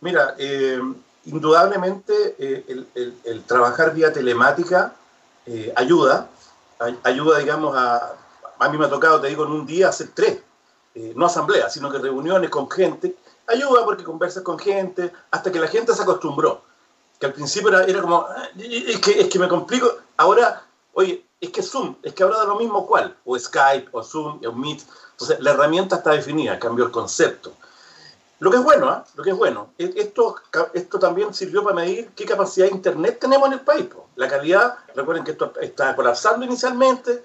Mira, eh, indudablemente eh, el, trabajar vía telemática ayuda, ayuda, digamos, a... A mí me ha tocado, te digo, en un día hacer tres, no asambleas, sino que reuniones con gente ayuda porque conversas con gente, hasta que la gente se acostumbró. Que al principio era, era como, ah, es que, es que me complico. Ahora, oye, es que Zoom, es que ahora da lo mismo cuál, o Skype, o Zoom, o Meet. Entonces, la herramienta está definida, cambió el concepto. Lo que es bueno, ¿eh? lo que es bueno, e, esto, esto también sirvió para medir qué capacidad de Internet tenemos en el país. La calidad, recuerden que esto está colapsando inicialmente.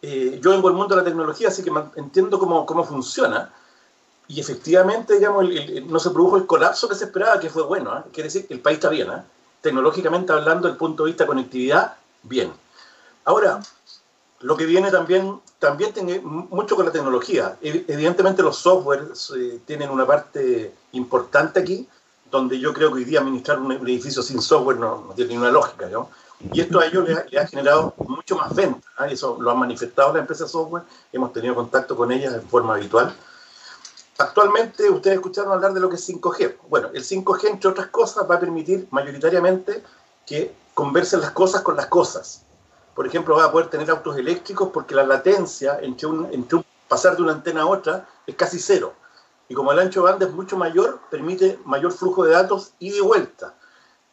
Eh, yo vengo del mundo de la tecnología, así que entiendo cómo, cómo funciona y efectivamente, digamos, no se produjo el colapso que se esperaba, que fue bueno. ¿eh? Quiere decir que el país está bien, ¿eh? tecnológicamente hablando, desde el punto de vista de conectividad, bien. Ahora, lo que viene también, también tiene mucho con la tecnología. Evidentemente los softwares eh, tienen una parte importante aquí, donde yo creo que hoy día administrar un, edificio sin software no, tiene ninguna lógica. ¿no? Y esto a ellos les ha, generado mucho más venta. ¿eh? Eso lo han manifestado las empresas software, hemos tenido contacto con ellas de forma habitual. Actualmente ustedes escucharon hablar de lo que es 5G. Bueno, el 5G, entre otras cosas, va a permitir mayoritariamente que conversen las cosas con las cosas. Por ejemplo, va a poder tener autos eléctricos porque la latencia entre un, entre pasar de una antena a otra es casi cero. Y como el ancho de banda es mucho mayor, permite mayor flujo de datos y de vuelta.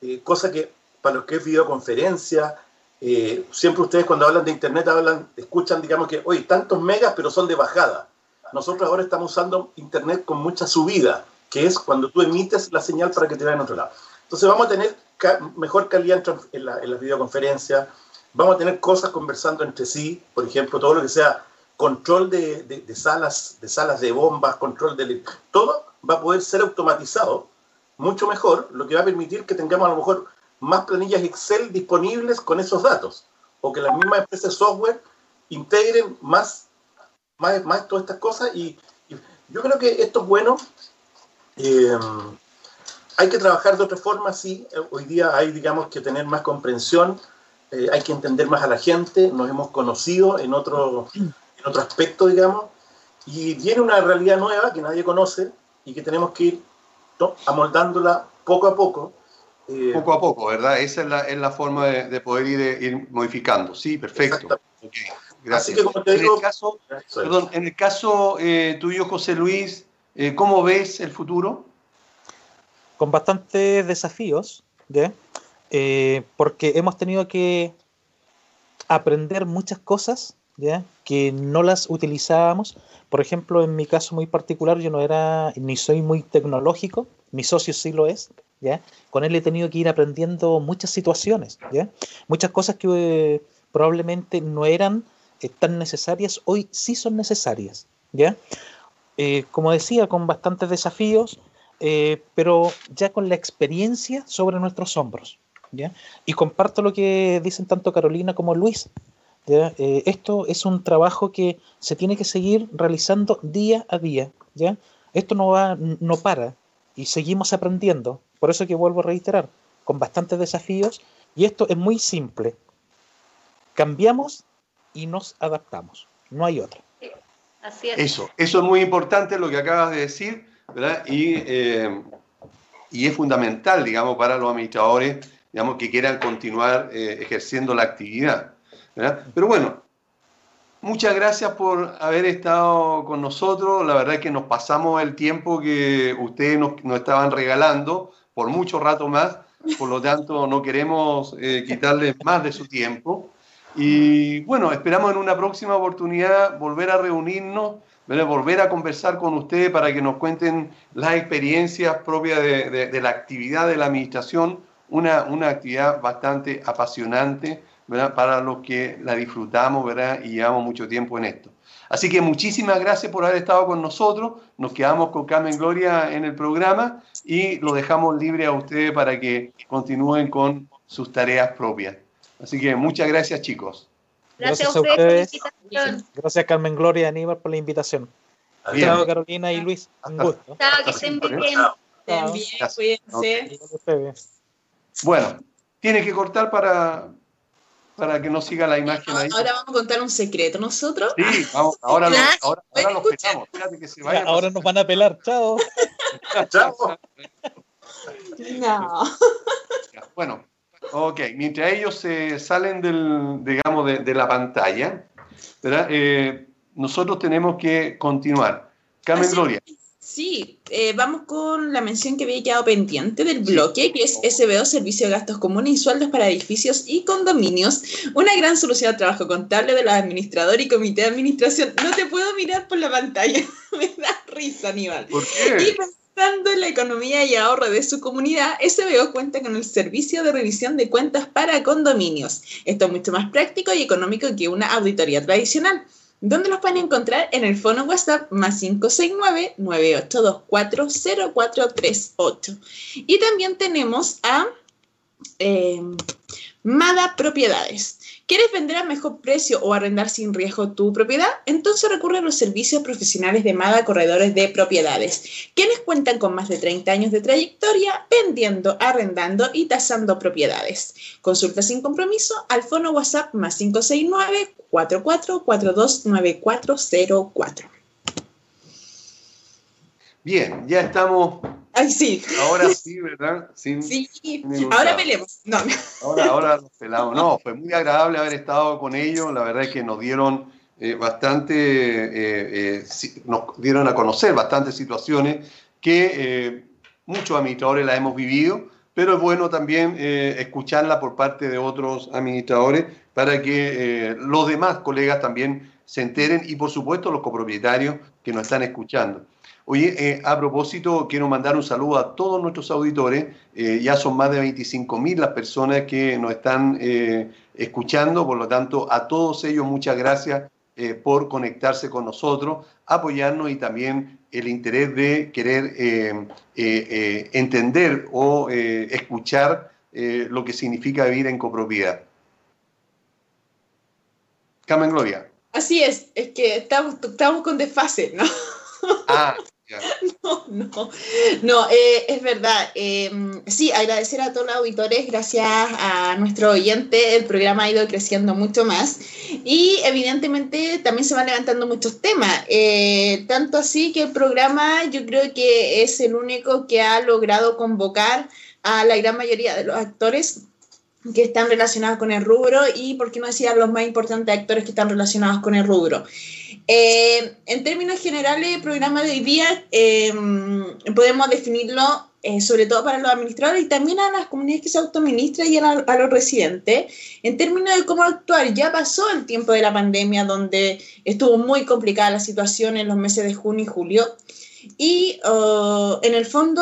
Eh, cosa que para los que es videoconferencia, eh, siempre ustedes cuando hablan de Internet hablan, escuchan, digamos que, oye, tantos megas, pero son de bajada nosotros ahora estamos usando Internet con mucha subida, que es cuando tú emites la señal para que te vea en otro lado. Entonces vamos a tener mejor calidad en, la, en las videoconferencias, vamos a tener cosas conversando entre sí, por ejemplo, todo lo que sea control de, de, salas, de salas de bombas, control de... Todo va a poder ser automatizado mucho mejor, lo que va a permitir que tengamos a lo mejor más planillas Excel disponibles con esos datos, o que las mismas empresas de software integren más más, más todas estas cosas y, yo creo que esto es bueno. Eh, hay que trabajar de otra forma, sí. Hoy día hay, digamos, que tener más comprensión, eh, hay que entender más a la gente, nos hemos conocido en otro, en otro aspecto, digamos, y viene una realidad nueva que nadie conoce y que tenemos que ir amoldándola poco a poco. Eh, poco a poco, ¿verdad? Esa es la, es la forma de, poder ir, ir, modificando. Sí, perfecto. Así que como te digo, en el caso, perdón, en el caso eh, tuyo, José Luis, eh, ¿cómo ves el futuro? Con bastantes desafíos, ¿ya? Eh, porque hemos tenido que aprender muchas cosas ¿ya? que no las utilizábamos. Por ejemplo, en mi caso muy particular, yo no era ni soy muy tecnológico, mi socio sí lo es. ¿ya? Con él he tenido que ir aprendiendo muchas situaciones, ¿ya? muchas cosas que probablemente no eran tan necesarias, hoy sí son necesarias, ¿ya? Eh, como decía, con bastantes desafíos, eh, pero ya con la experiencia sobre nuestros hombros, ¿ya? Y comparto lo que dicen tanto Carolina como Luis, ¿ya? Eh, esto es un trabajo que se tiene que seguir realizando día a día, ¿ya? Esto no va, no para, y seguimos aprendiendo, por eso que vuelvo a reiterar, con bastantes desafíos, y esto es muy simple. Cambiamos y nos adaptamos. No hay otra. Así es. Eso, eso es muy importante lo que acabas de decir, ¿verdad? Y, eh, y es fundamental, digamos, para los administradores, digamos, que quieran continuar eh, ejerciendo la actividad, ¿verdad? Pero bueno, Muchas gracias por haber estado con nosotros. La verdad es que nos pasamos el tiempo que ustedes nos, nos estaban regalando por mucho rato más. Por lo tanto, no queremos eh, quitarles más de su tiempo. Y bueno, esperamos en una próxima oportunidad volver a reunirnos, ¿verdad? volver a conversar con ustedes para que nos cuenten las experiencias propias de, de- de la actividad de la administración, una, una actividad bastante apasionante ¿verdad? para los que la disfrutamos ¿verdad? y llevamos mucho tiempo en esto. Así que muchísimas gracias por haber estado con nosotros. Nos quedamos con Carmen Gloria en el programa y lo dejamos libre a ustedes para que continúen con sus tareas propias. Así que muchas gracias, chicos. Gracias, Gracias a ustedes por la ustedes. invitación. Gracias Carmen Gloria y Aníbal por la invitación. Bien. Chao Carolina y Luis, un Hasta- gusto. Chao, que estén bien. Estén bien, cuídense. Bueno, tiene que cortar para, para que no siga la imagen ahí. Ahora vamos a contar un secreto nosotros. Sí, vamos, ahora, lo- ahora, ahora los escuchar. pelamos. Espérate que se vaya. Ahora nos van a pelar, chao. Chao. No. Bueno, ok. Mientras ellos se salen del, digamos, de, de la pantalla, ¿verdad? Eh, nosotros tenemos que continuar. Carmen Gloria. Sí, eh, vamos con la mención que había quedado pendiente del bloque, que es SBO, Servicio de Gastos Comunes y Sueldos para Edificios y Condominios, una gran solución al trabajo contable de los administradores y comité de administración. No te puedo mirar por la pantalla, me da risa, Aníbal. ¿Por Y qué? pensando en la economía y ahorro de su comunidad, SBO cuenta con el servicio de revisión de cuentas para condominios. Esto es mucho más práctico y económico que una auditoría tradicional. ¿Dónde los pueden encontrar? En el fono WhatsApp más 569-9824-0438. Y también tenemos a eh, Mada Propiedades. ¿Quieres vender a mejor precio o arrendar sin riesgo tu propiedad? Entonces recurre a los servicios profesionales de Mada Corredores de Propiedades, quienes cuentan con más de 30 años de trayectoria vendiendo, arrendando y tasando propiedades. Consulta sin compromiso al fono WhatsApp más 569 44429404. Bien, ya estamos. Ay, sí. Ahora sí, ¿verdad? Sin- Sí. Ahora peleemos. No. Ahora, ahora los pelamos. No, fue muy agradable haber estado con ellos. La verdad es que nos dieron eh, bastante, eh, eh, si- nos dieron a conocer bastantes situaciones que muchos administradores las hemos vivido, pero es bueno también escucharla por parte de otros administradores para que los demás colegas también se enteren y por supuesto los copropietarios que nos están escuchando. Oye, eh, a propósito, quiero mandar un saludo a todos nuestros auditores. Eh, ya son más de 25.000 las personas que nos están eh, escuchando, por lo tanto, a todos ellos muchas gracias por conectarse con nosotros, apoyarnos y también el interés de querer entender o escuchar lo que significa vivir en copropiedad. Carmen Gloria. Así es, es que estamos, estamos con desfase, ¿no? Ah. No, no, no eh, es verdad. eh, sí, agradecer a todos los auditores, gracias a nuestro oyente, el programa ha ido creciendo mucho más y evidentemente también se van levantando muchos temas. eh, tanto así que el programa yo creo que es el único que ha logrado convocar a la gran mayoría de los actores que están relacionados con el rubro y, por qué no decir, los más importantes actores que están relacionados con el rubro. Eh, en términos generales, el programa de hoy día eh, podemos definirlo eh, sobre todo para los administradores y también a las comunidades que se autoadministran y a, la- a los residentes, en términos de cómo actuar. Ya pasó el tiempo de la pandemia donde estuvo muy complicada la situación en los meses de junio y julio y oh, en el fondo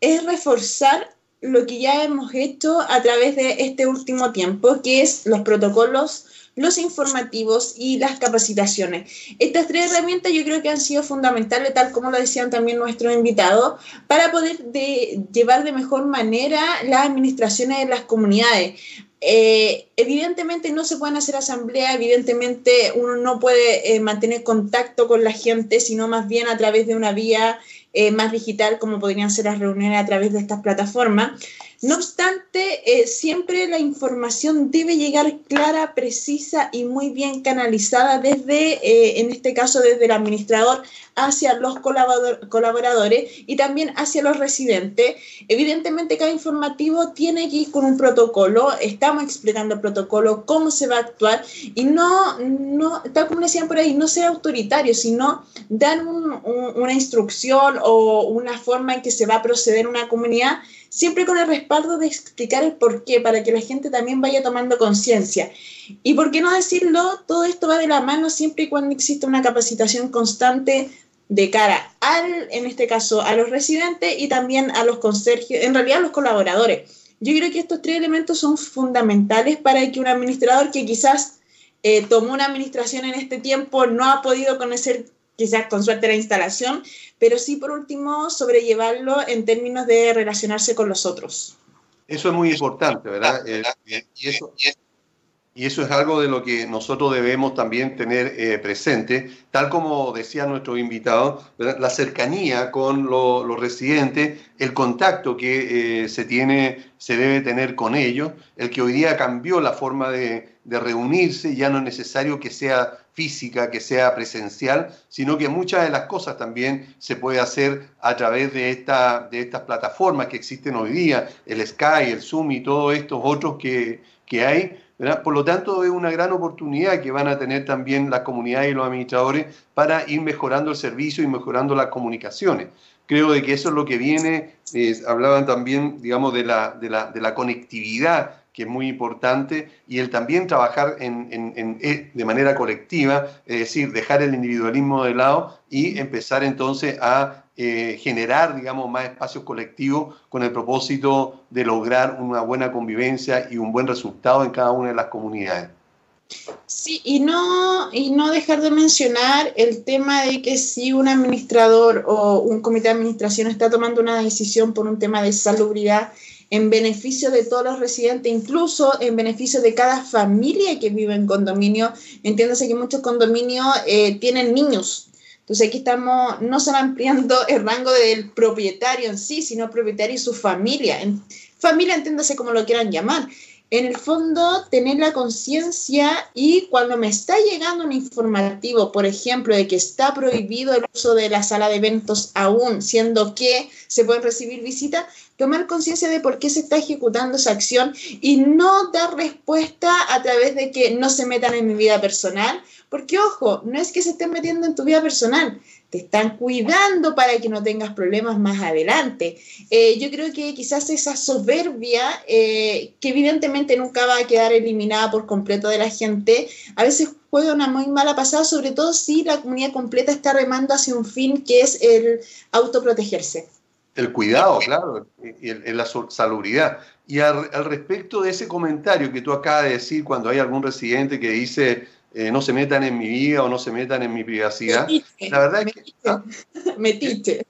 es reforzar lo que ya hemos hecho a través de este último tiempo, que es los protocolos, los informativos y las capacitaciones. Estas tres herramientas yo creo que han sido fundamentales, tal como lo decían también nuestros invitados, para poder de- llevar de mejor manera las administraciones de las comunidades. Eh, evidentemente no se pueden hacer asambleas, evidentemente uno no puede eh, mantener contacto con la gente, sino más bien a través de una vía eh, más digital, como podrían ser las reuniones a través de estas plataformas. No obstante, eh, siempre la información debe llegar clara, precisa y muy bien canalizada desde, eh, en este caso, desde el administrador hacia los colaboradores y también hacia los residentes. Evidentemente, cada informativo tiene que ir con un protocolo. Estamos explicando el protocolo, cómo se va a actuar y no, no tal como decían por ahí, no ser autoritario, sino dar una instrucción o una forma en que se va a proceder una comunidad siempre con el respaldo de explicar el por qué, para que la gente también vaya tomando conciencia. Y por qué no decirlo, todo esto va de la mano siempre y cuando exista una capacitación constante de cara al, en este caso, a los residentes y también a los conserjes, en realidad a los colaboradores. Yo creo que estos tres elementos son fundamentales para que un administrador que quizás eh, tomó una administración en este tiempo no ha podido conocer quizás con suerte la instalación, pero sí por último sobrellevarlo en términos de relacionarse con los otros. Eso es muy importante, ¿verdad? Eh, y, eso, y eso es algo de lo que nosotros debemos también tener eh, presente, tal como decía nuestro invitado, la cercanía con los residentes, el contacto que eh, se tiene, se debe tener con ellos, el que hoy día cambió la forma de, reunirse, ya no es necesario que sea física, que sea presencial, sino que muchas de las cosas también se puede hacer a través de, esta, de estas plataformas que existen hoy día, el Sky, el Zoom y todos estos otros que, que hay por lo tanto, es una gran oportunidad que van a tener también las comunidades y los administradores para ir mejorando el servicio y mejorando las comunicaciones. Creo de que eso es lo que viene, hablaban también, digamos, de la, de la, de la conectividad que es muy importante, y el también trabajar en, en, eh, de manera colectiva, es decir, dejar el individualismo de lado y empezar entonces a eh, generar, digamos, más espacios colectivos con el propósito de lograr una buena convivencia y un buen resultado en cada una de las comunidades. Sí, y no, y no dejar de mencionar el tema de que si un administrador o un comité de administración está tomando una decisión por un tema de salubridad en beneficio de todos los residentes, incluso en beneficio de cada familia que vive en condominio. Entiéndase que muchos condominios eh, tienen niños entonces aquí estamos no solo ampliando el rango del propietario en sí, sino propietario y su familia. Familia, entiéndase como lo quieran llamar. En el fondo, tener la conciencia y cuando me está llegando un informativo, por ejemplo, de que está prohibido el uso de la sala de eventos aún, siendo que se pueden recibir visitas, tomar conciencia de por qué se está ejecutando esa acción y no dar respuesta a través de que no se metan en mi vida personal, porque ojo, no es que se estén metiendo en tu vida personal, te están cuidando para que no tengas problemas más adelante. Eh, yo creo que quizás esa soberbia, eh, que evidentemente nunca va a quedar eliminada por completo de la gente, a veces juega una muy mala pasada, sobre todo si la comunidad completa está remando hacia un fin que es el autoprotegerse. El cuidado, claro, y la salubridad. Y al, respecto de ese comentario que tú acabas de decir, cuando hay algún residente que dice, eh, no se metan en mi vida o no se metan en mi privacidad. Metiche, la verdad es que... ¿ah? Metiche.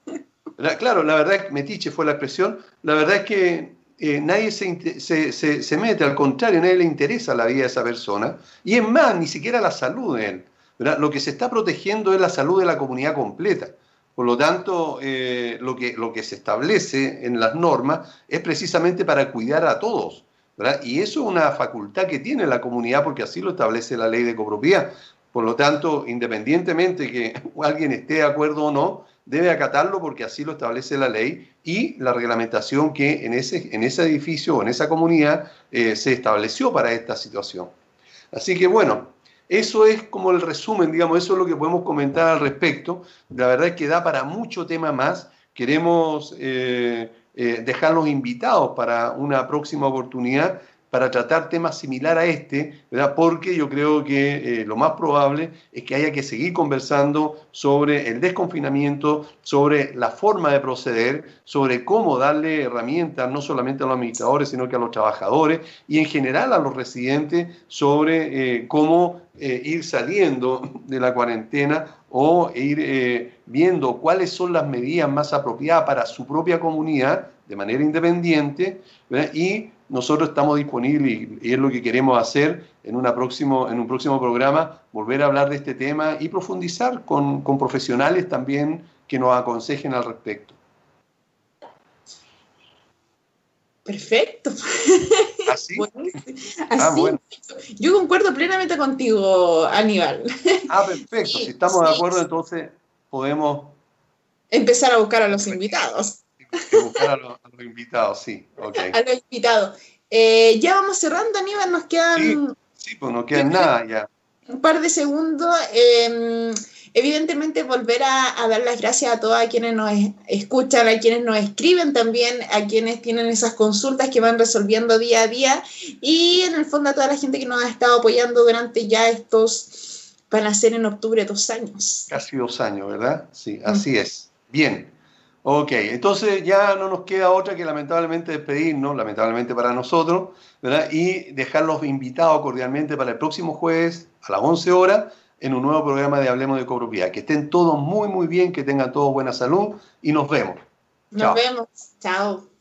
claro, la verdad es que metiche fue la expresión. La verdad es que eh, nadie se, se, se, mete, al contrario, nadie le interesa la vida de esa persona. Y es más, ni siquiera la salud de él. Lo que se está protegiendo es la salud de la comunidad completa. Por lo tanto, eh, lo, que, lo que se establece en las normas es precisamente para cuidar a todos. Y eso es una facultad que tiene la comunidad porque así lo establece la ley de copropiedad. Por lo tanto, independientemente que alguien esté de acuerdo o no, debe acatarlo porque así lo establece la ley y la reglamentación que en ese, en ese edificio o en esa comunidad eh, se estableció para esta situación. Así que bueno, eso es como el resumen, digamos, eso es lo que podemos comentar al respecto. La verdad es que da para mucho tema más. Queremos eh, eh, dejarlos invitados para una próxima oportunidad para tratar temas similares a este, ¿verdad? porque yo creo que eh, lo más probable es que haya que seguir conversando sobre el desconfinamiento, sobre la forma de proceder, sobre cómo darle herramientas no solamente a los administradores, sino que a los trabajadores y en general a los residentes sobre eh, cómo ir saliendo de la cuarentena o ir eh, viendo cuáles son las medidas más apropiadas para su propia comunidad de manera independiente y nosotros estamos disponibles y, es lo que queremos hacer en, próximo, en un próximo programa, volver a hablar de este tema y profundizar con, con profesionales también que nos aconsejen al respecto. Perfecto. ¿Así? ah, bueno. Yo concuerdo plenamente contigo, Aníbal. Ah, perfecto. si estamos de acuerdo, entonces podemos empezar a buscar a los invitados. buscar a los, invitados, sí. A los invitados. Eh, ya vamos cerrando, Aníbal, nos quedan... Sí, pues no quedan nada ya. Un par de segundos. Eh, evidentemente volver a, dar las gracias a todos a quienes nos escuchan, a quienes nos escriben también, a quienes tienen esas consultas que van resolviendo día a día y en el fondo a toda la gente que nos ha estado apoyando durante ya estos, van a ser en octubre dos años. Casi dos años, ¿verdad? Sí, así es. Bien. Ok, entonces ya no nos queda otra que lamentablemente despedirnos, lamentablemente para nosotros, ¿verdad? Y dejarlos invitados cordialmente para el próximo jueves a las 11 horas en un nuevo programa de Hablemos de Copropiedad. Que estén todos muy, muy bien, que tengan todos buena salud y nos vemos. Nos vemos. Chao.